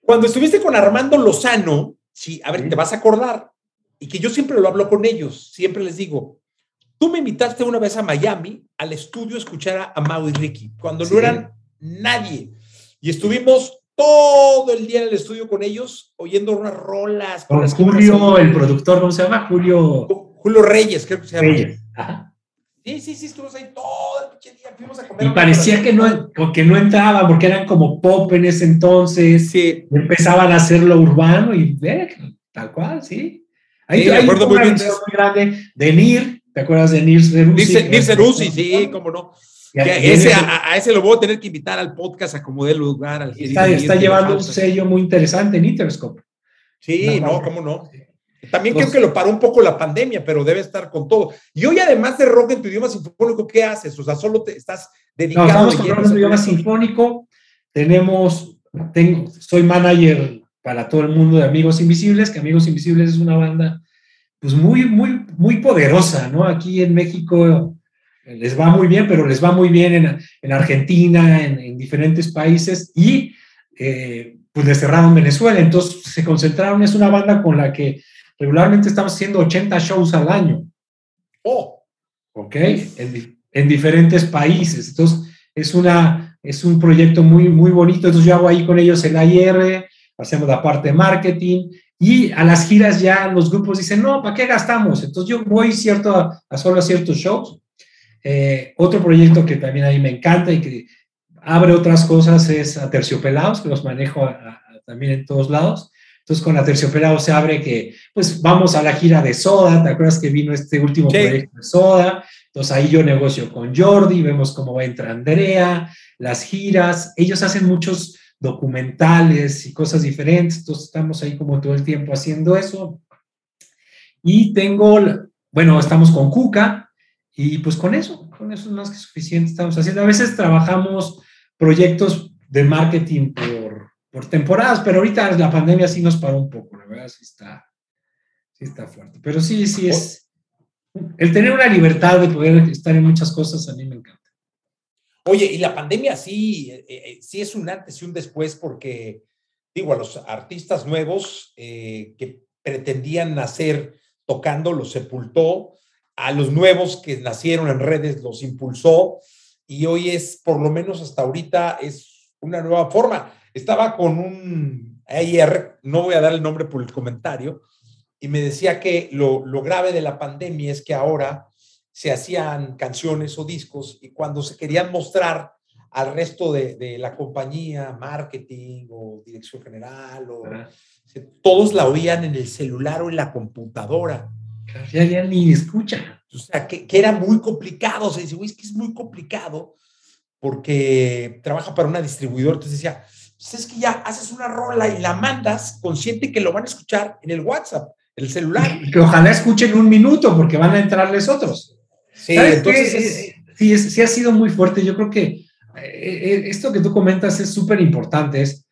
Cuando estuviste con Armando Lozano, sí, a ver, te vas a acordar, y que yo siempre lo hablo con ellos, siempre les digo, tú me invitaste una vez a Miami al estudio a escuchar a Mau y Ricky, cuando no eran nadie, y estuvimos todo el día en el estudio con ellos, oyendo unas rolas. Con, Julio, el productor, ¿cómo se llama? Julio. Julio Reyes, creo que se llama. Reyes. Sí, sí, sí, estuvimos ahí todo el día, fuimos a comer. Y parecía que no, que no entraba, porque eran como pop en ese entonces. Sí. Empezaban a hacerlo urbano y ve, tal cual, sí. Ahí sí, me acuerdo muy muy grande de Nir, ¿te acuerdas de Nir Ceruzzi? Nir Ceruzzi, sí, cómo no. Ese, a, ese lo voy a tener que invitar al podcast a como dé lugar. Al está, está llevando un sello muy interesante en Interscope. Sí, no, cómo no. También creo que lo paró un poco la pandemia, pero debe estar con todo. Y hoy, además de rock en tu idioma sinfónico, ¿qué haces? O sea, solo te estás dedicado. No, estamos con rock en tu idioma sinfónico. Tenemos, tengo, soy manager para todo el mundo de Amigos Invisibles, que Amigos Invisibles es una banda pues muy, muy, muy poderosa, ¿no? Aquí en México les va muy bien, pero les va muy bien en, en Argentina, en, diferentes países y eh, pues les cerraron Venezuela, entonces se concentraron, es una banda con la que regularmente estamos haciendo 80 shows al año. Oh. ¿Ok? En, en diferentes países, entonces es, una, es un proyecto muy, muy bonito, entonces yo hago ahí con ellos el IR, hacemos la parte de marketing y a las giras ya los grupos dicen, no, ¿para qué gastamos? Entonces yo voy cierto a, solo a ciertos shows. Eh, otro proyecto que también a mí me encanta y que abre otras cosas es a Terciopelados, que los manejo también en todos lados. Entonces con Terciopelados se abre que pues vamos a la gira de Soda, ¿te acuerdas que vino este último proyecto de Soda? Entonces ahí yo negocio con Jordi, vemos cómo va a entrar Andrea, las giras, ellos hacen muchos documentales y cosas diferentes, entonces estamos ahí como todo el tiempo haciendo eso. Y tengo, bueno, estamos con Cuca y pues con eso, con eso es más que suficiente estamos haciendo. A veces trabajamos proyectos de marketing por, por temporadas, pero ahorita la pandemia sí nos paró un poco, la verdad sí está, sí está fuerte. Pero sí, sí es, el tener una libertad de poder estar en muchas cosas a mí me encanta. Oye, y la pandemia sí, eh, eh, sí es un antes y un después porque, digo, a los artistas nuevos eh, que pretendían nacer tocando los sepultó, a los nuevos que nacieron en redes los impulsó y hoy es, por lo menos hasta ahorita, es una nueva forma. Estaba con un ayer, no voy a dar el nombre por el comentario, y me decía que lo, lo grave de la pandemia es que ahora se hacían canciones o discos y cuando se querían mostrar al resto de, la compañía, marketing o dirección general, o, todos la oían en el celular o en la computadora. Ya, ya ni escucha. O sea, que, era muy complicado. Se dice, güey, es que es muy complicado porque trabaja para una distribuidora. Entonces decía, pues es que ya haces una rola y la mandas consciente que lo van a escuchar en el WhatsApp, en el celular. Que ojalá escuchen un minuto porque van a entrarles otros. Sí, entonces sí, sí, ha sido muy fuerte. Yo creo que eh, eh, esto que tú comentas es súper importante. Es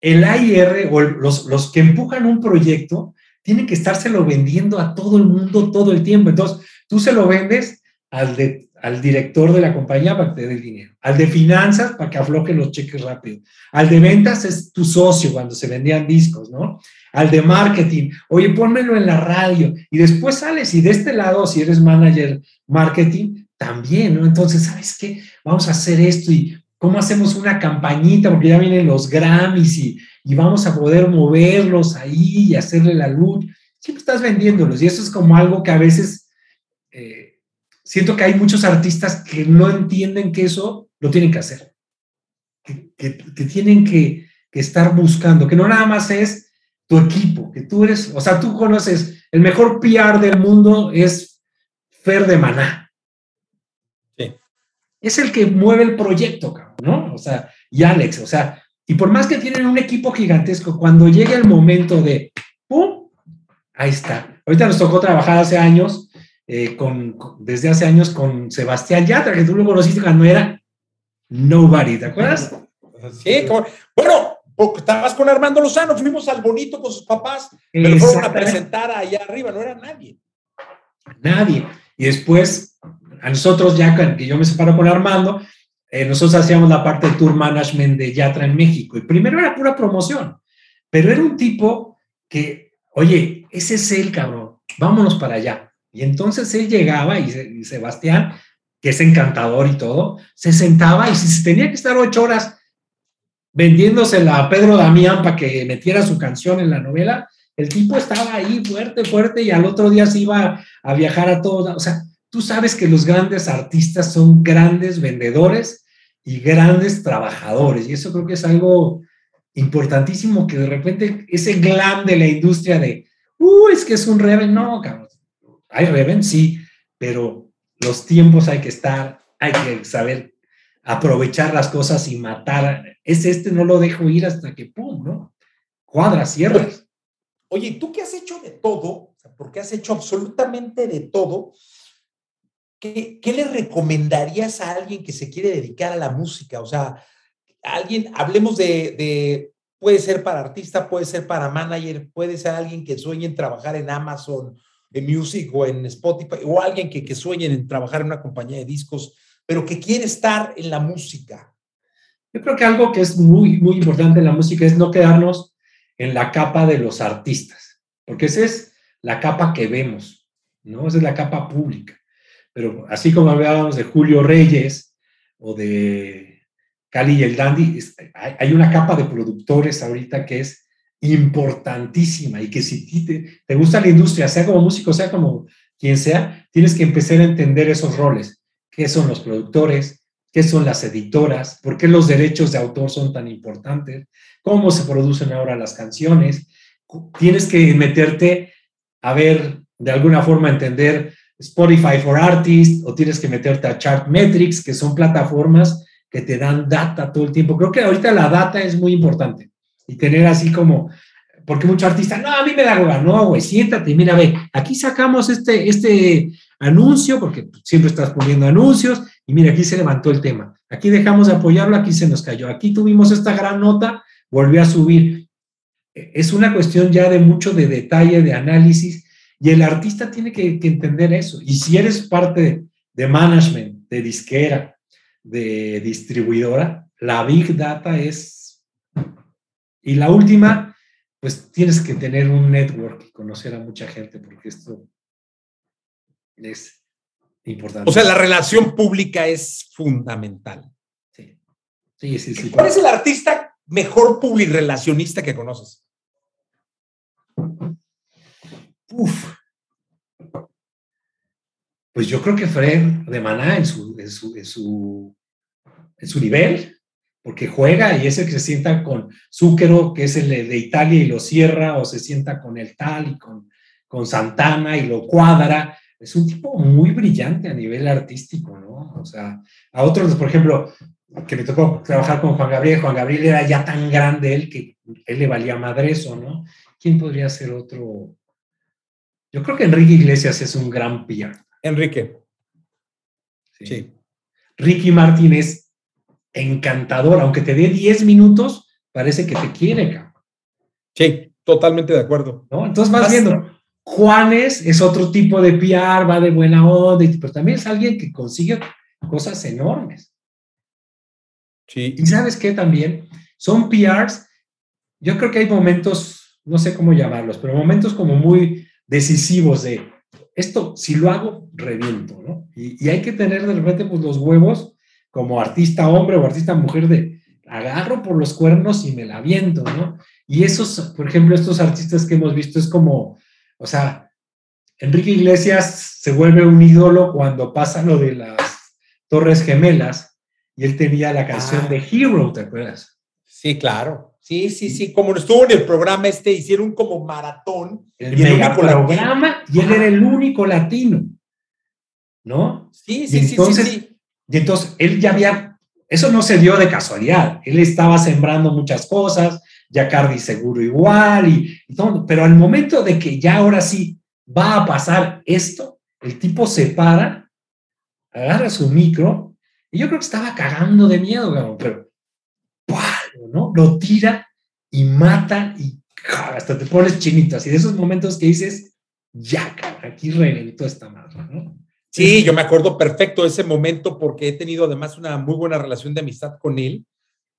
el AIR o los, los que empujan un proyecto tienen que estárselo vendiendo a todo el mundo todo el tiempo. Entonces, tú se lo vendes al, de, al director de la compañía para que te dé el dinero, al de finanzas para que afloque los cheques rápido, al de ventas es tu socio cuando se vendían discos, ¿no? Al de marketing, oye, pónmelo en la radio, y después sales y de este lado, si eres manager marketing, también, ¿no? Entonces, ¿sabes qué? Vamos a hacer esto y cómo hacemos una campañita, porque ya vienen los Grammys y, y vamos a poder moverlos ahí y hacerle la luz. Siempre estás vendiéndolos y eso es como algo que a veces eh, siento que hay muchos artistas que no entienden que eso lo tienen que hacer, que, que, tienen que, que estar buscando, que no nada más es tu equipo, que tú eres, o sea, tú conoces, el mejor PR del mundo es Fer de Maná es el que mueve el proyecto, ¿no? O sea, y Alex, o sea, y por más que tienen un equipo gigantesco, cuando llegue el momento de, ¡pum! Ahí está. Ahorita nos tocó trabajar hace años, eh, con, desde hace años con Sebastián Yatra, que tú lo conociste cuando era Nobody, ¿te acuerdas? Sí, como, bueno, estabas con Armando Lozano, fuimos al bonito con sus papás, pero fueron a presentar allá arriba, no era nadie. Nadie. Y después a nosotros, ya que yo me separo con Armando, eh, nosotros hacíamos la parte de tour management de Yatra en México. Y primero era pura promoción, pero era un tipo que, oye, ese es él, cabrón, vámonos para allá. Y entonces él llegaba y, Sebastián, que es encantador y todo, se sentaba y si tenía que estar ocho horas vendiéndosela a Pedro Damián para que metiera su canción en la novela, el tipo estaba ahí fuerte, fuerte y al otro día se iba a viajar a todos. O sea, Tú sabes que los grandes artistas son grandes vendedores y grandes trabajadores, y eso creo que es algo importantísimo que de repente ese glam de la industria de, uh, es que es un Reven, no, cabrón. Hay Reven, sí, pero los tiempos hay que estar, hay que saber aprovechar las cosas y matar. Es este, no lo dejo ir hasta que, pum, ¿no? Cuadras, cierras. Oye, tú qué has hecho de todo, porque has hecho absolutamente de todo, ¿qué, le recomendarías a alguien que se quiere dedicar a la música? O sea, alguien, hablemos de, puede ser para artista, puede ser para manager, puede ser alguien que sueñe en trabajar en Amazon, en Music o en Spotify, o alguien que, que sueñe en trabajar en una compañía de discos, pero que quiere estar en la música. Yo creo que algo que es muy, muy importante en la música es no quedarnos en la capa de los artistas, porque esa es la capa que vemos, ¿no? Esa es la capa pública. Pero así como hablábamos de Julio Reyes o de Cali y el Dandy, hay una capa de productores ahorita que es importantísima y que si te, te gusta la industria, sea como músico, sea como quien sea, tienes que empezar a entender esos roles. ¿Qué son los productores? ¿Qué son las editoras? ¿Por qué los derechos de autor son tan importantes? ¿Cómo se producen ahora las canciones? Tienes que meterte a ver, de alguna forma, entender Spotify for Artists o tienes que meterte a Chartmetrics, que son plataformas que te dan data todo el tiempo. Creo que ahorita la data es muy importante y tener así como, porque muchos artistas, no, a mí me da lugar, no, güey, siéntate, mira, ve, aquí sacamos este, este anuncio, porque siempre estás poniendo anuncios, y mira, aquí se levantó el tema, aquí dejamos de apoyarlo, aquí se nos cayó, aquí tuvimos esta gran nota, volvió a subir. Es una cuestión ya de mucho de detalle, de análisis, y el artista tiene que, entender eso. Y si eres parte de management, de disquera, de distribuidora, la big data es... Y la última, pues tienes que tener un network y conocer a mucha gente, porque esto es importante. O sea, la relación pública es fundamental. Sí, sí, sí. sí ¿Cuál es el artista mejor publirelacionista que conoces? Uf. Pues yo creo que Fred de Maná en su, en su, en su, en su nivel, porque juega y es el que se sienta con Zúquero, que es el de Italia y lo cierra, o se sienta con el tal y con, con Santana y lo cuadra. Es un tipo muy brillante a nivel artístico, ¿no? O sea, a otros, por ejemplo, que me tocó trabajar con Juan Gabriel, Juan Gabriel era ya tan grande él que él le valía madre eso, ¿no? ¿Quién podría ser otro? Yo creo que Enrique Iglesias es un gran PR. Enrique. Sí. Ricky Martin es encantador, aunque te dé 10 minutos, parece que te quiere, cabrón. Sí, totalmente de acuerdo. ¿No? Entonces vas viendo, Juanes es otro tipo de PR, va de buena onda, pero también es alguien que consigue cosas enormes. Sí. Y sabes qué también, son PRs, yo creo que hay momentos, no sé cómo llamarlos, pero momentos como muy decisivos de esto, si lo hago, reviento, ¿no? Y, hay que tener de repente pues, los huevos como artista hombre o artista mujer de agarro por los cuernos y me la viento, ¿no? Y esos, por ejemplo, estos artistas que hemos visto es como, o sea, Enrique Iglesias se vuelve un ídolo cuando pasa lo de las Torres Gemelas y él tenía la canción ah. de Hero, ¿te acuerdas? Sí, claro. Sí, sí, sí, como estuvo en el programa este, hicieron como maratón. El, mega programa y él era el único latino, ¿no? Sí, sí, sí, sí, Y entonces él ya había, eso no se dio de casualidad, él estaba sembrando muchas cosas, ya Cardi seguro igual y, todo, pero al momento de que ya ahora sí va a pasar esto, el tipo se para, agarra su micro y yo creo que estaba cagando de miedo, pero ¿no? Lo tira y mata y hasta te pones chinitas. Y de esos momentos que dices, ya, aquí reventó esta madre, ¿no? Sí, yo me acuerdo perfecto de ese momento porque he tenido además una muy buena relación de amistad con él.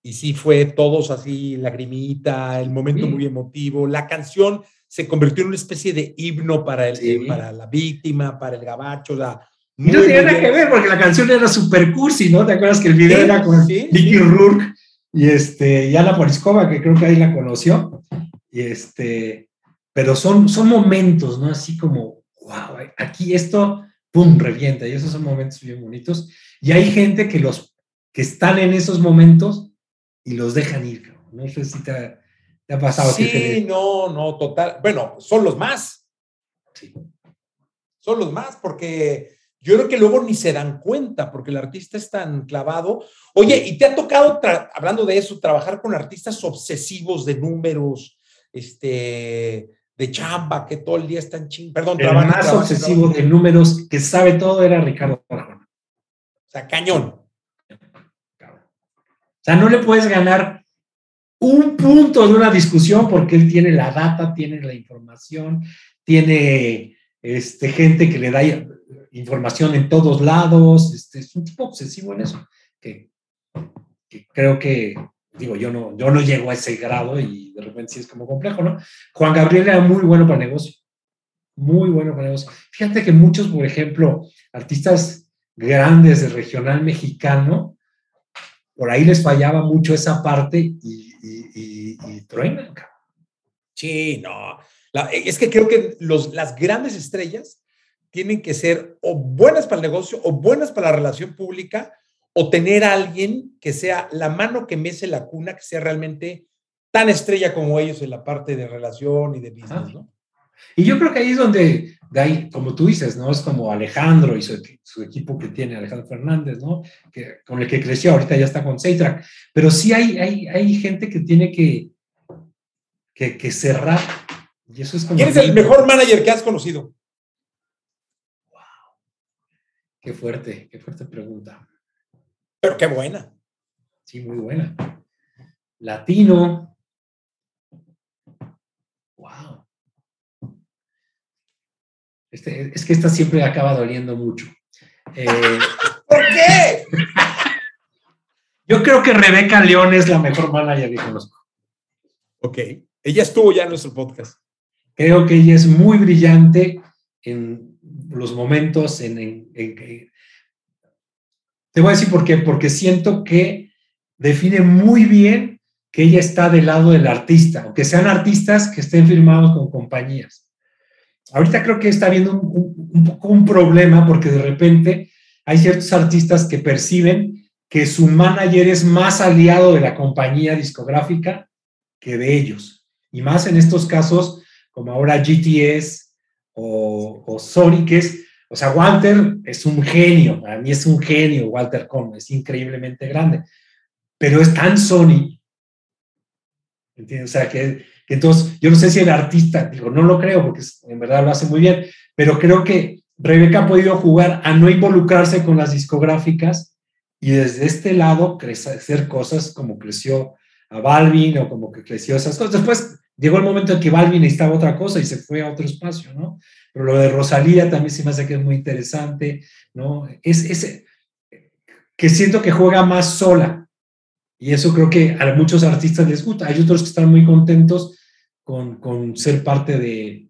Y sí fue todos así, lagrimita, el momento muy emotivo. La canción se convirtió en una especie de himno para, el, para la víctima, para el gabacho. O sea, no tenía nada que ver porque la canción era super cursi, ¿no? ¿Te acuerdas que el video era con Nicky Rourke y este, ya la Poriscova, que creo que ahí la conoció, y este, pero son, son momentos, ¿no? Así como, wow, aquí esto, pum, revienta, y esos son momentos bien bonitos, y hay gente que los, que están en esos momentos y los dejan ir, no sé si te ha, pasado. Sí, no, no, total, bueno, son los más. Sí. Son los más, porque yo creo que luego ni se dan cuenta porque el artista es tan clavado. Oye, ¿y te ha tocado, hablando de eso, trabajar con artistas obsesivos de númeos, este, de chamba, que todo el día están ching, perdón, el más obsesivo de números que sabe todo era Ricardo Arjona. O sea, cañón. Sea, no le puedes ganar un punto de una discusión porque él tiene la data, tiene la información, tiene este, gente que le da información en todos lados, este, es un tipo obsesivo en eso, que, creo que, digo, yo no, yo no llego a ese grado y de repente sí es como complejo, ¿no? Juan Gabriel era muy bueno para negocio, muy bueno para negocio. Fíjate que muchos, por ejemplo, artistas grandes del regional mexicano, por ahí les fallaba mucho esa parte y, y, y, truenan. Sí, no. es que creo que los, las grandes estrellas tienen que ser o buenas para el negocio o buenas para la relación pública o tener a alguien que sea la mano que mece la cuna, que sea realmente tan estrella como ellos en la parte de relación y de business, ¿no? Y yo creo que ahí es donde, de ahí, como tú dices, ¿no? Es como Alejandro y su, equipo que tiene, Alejandro Fernández, ¿no? Que, con el que creció, ahorita ya está con Seitrack. Pero sí hay, hay, hay gente que tiene que, que, que cerrar. Y eso es como ¿Quién es el mejor manager que has conocido? Qué fuerte, qué fuerte pregunta. Pero qué buena. Sí, muy buena. Latino. Wow. Este, es que esta siempre acaba doliendo mucho. Eh, ¿Por qué? Yo creo que Rebeca León es la mejor manager que conozco. Ok. Ella estuvo ya en nuestro podcast. Creo que ella es muy brillante en los momentos en, que... Te voy a decir por qué, porque siento que define muy bien que ella está del lado del artista, o que sean artistas que estén firmados con compañías. Ahorita creo que está habiendo un, un poco un problema porque de repente hay ciertos artistas que perciben que su manager es más aliado de la compañía discográfica que de ellos. Y más en estos casos, como ahora GTS, o, o Sony, que es, o sea, Walter es un genio, para mí es un genio Walter Cohn, es increíblemente grande, pero es tan Sony, ¿entiendes? O sea, que, entonces, yo no sé si el artista, digo, no lo creo, porque en verdad lo hace muy bien, pero creo que Rebeca ha podido jugar a no involucrarse con las discográficas y desde este lado crecer cosas como creció a Balvin o como que creció esas cosas. Después Llegó el momento en que Balvin necesitaba otra cosa y se fue a otro espacio, ¿no? Pero lo de Rosalía también se me hace que es muy interesante, ¿no? Es ese que siento que juega más sola. Y eso creo que a muchos artistas les gusta. Hay otros que están muy contentos con, con ser parte de,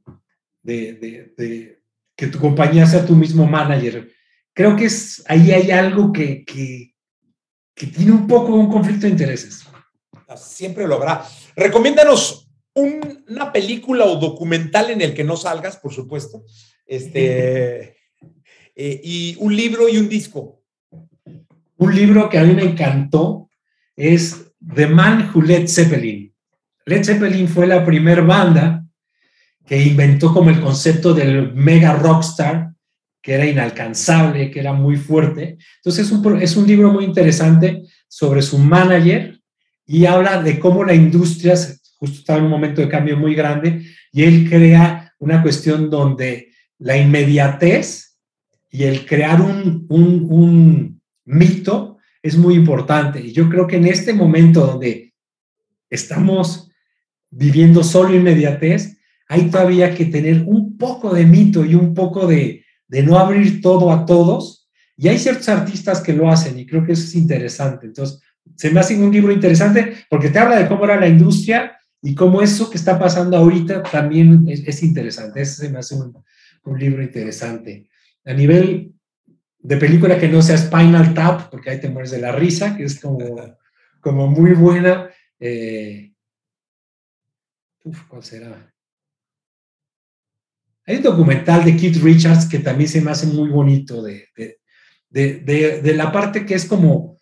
de, de, que tu compañía sea tu mismo manager. Creo que es, ahí hay algo que, que, que tiene un poco un conflicto de intereses. Siempre lo habrá. Recomiéndanos una película o documental en el que no salgas, por supuesto, este, eh, y un libro y un disco. Un libro que a mí me encantó es The Man Who Led Zeppelin. Led Zeppelin fue la primera banda que inventó como el concepto del mega rockstar, que era inalcanzable, que era muy fuerte. Entonces es un, es un libro muy interesante sobre su manager y habla de cómo la industria justo estaba en un momento de cambio muy grande y él crea una cuestión donde la inmediatez y el crear un, un, un mito es muy importante. Y yo creo que en este momento donde estamos viviendo solo inmediatez, hay todavía que tener un poco de mito y un poco de, de no abrir todo a todos. Y hay ciertos artistas que lo hacen y creo que eso es interesante. Entonces, se me hace un libro interesante porque te habla de cómo era la industria y cómo eso que está pasando ahorita también es, interesante. Ese se me hace un, un, libro interesante. A nivel de película que no sea Spinal Tap, porque ahí te mueres de la risa, que es como, como muy buena. Eh, uf, ¿cuál será? Hay un documental de Keith Richards que también se me hace muy bonito de, de, la parte que es como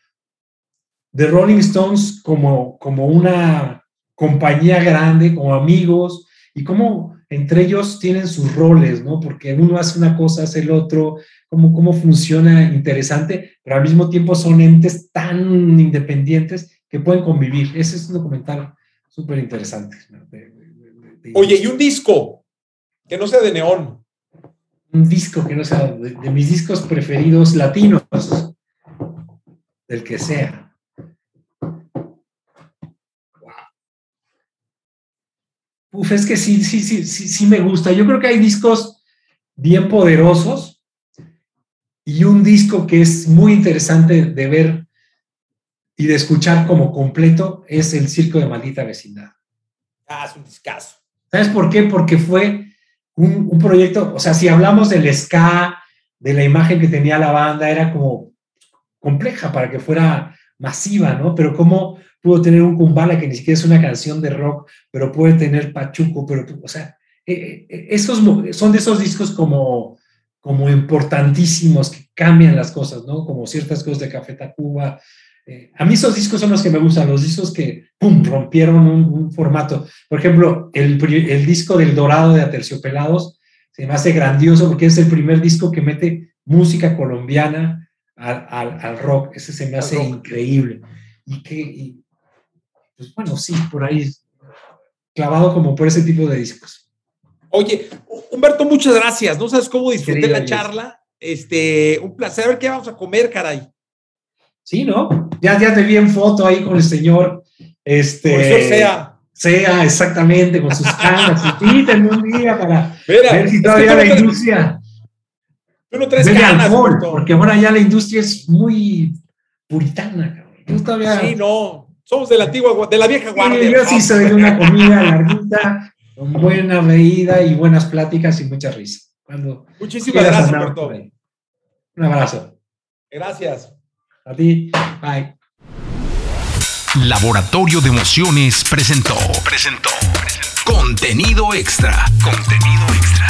de Rolling Stones como, como una compañía grande, como amigos, y cómo entre ellos tienen sus roles, ¿no? Porque uno hace una cosa, hace el otro, cómo, cómo funciona interesante, pero al mismo tiempo son entes tan independientes que pueden convivir. Ese es un documental súper interesante. Oye, y un disco, que no sea de neón. Un disco que no sea de, mis discos preferidos latinos, del que sea. Uf, es que sí, sí, sí, sí, sí me gusta. Yo creo que hay discos bien poderosos y un disco que es muy interesante de ver y de escuchar como completo es el Circo de Maldita Vecindad. Ah, es un discazo. ¿Sabes por qué? Porque fue un, proyecto, o sea, si hablamos del ska, de la imagen que tenía la banda, era como compleja para que fuera masiva, ¿no? Pero cómo pudo tener un Kumbala que ni siquiera es una canción de rock, pero puede tener Pachuco, pero, o sea, eh, eh, esos son de esos discos como, como importantísimos que cambian las cosas, ¿no? Como ciertas cosas de Café Tacuba, eh, a mí esos discos son los que me gustan, los discos que, ¡pum!, rompieron un, formato. Por ejemplo, el, el, disco del Dorado de Aterciopelados se me hace grandioso porque es el primer disco que mete música colombiana al, al, al rock. Ese se me hace increíble. Y que, pues bueno, sí, por ahí clavado como por ese tipo de discos. Oye, Humberto, muchas gracias. No sabes cómo disfruté la charla. Este, un placer. A ver qué vamos a comer, caray. Sí, ¿no? Ya, ya te vi en foto ahí con el señor. Este, sea. Sea, exactamente, con sus canas. Invítame un día para ver si todavía la industria. Tú no traes canas, porque ahora ya la industria es muy puritana. Yo todavía, sí, no. Somos de la antigua, de la vieja guardia. yo sí soy de una comida larguita, con buena bebida y buenas pláticas y mucha risa. Cuando Muchísimas gracias, Humberto. Un abrazo. Gracias. A ti. Bye. Laboratorio de Emociones presentó. Presentó. Contenido extra. Contenido extra.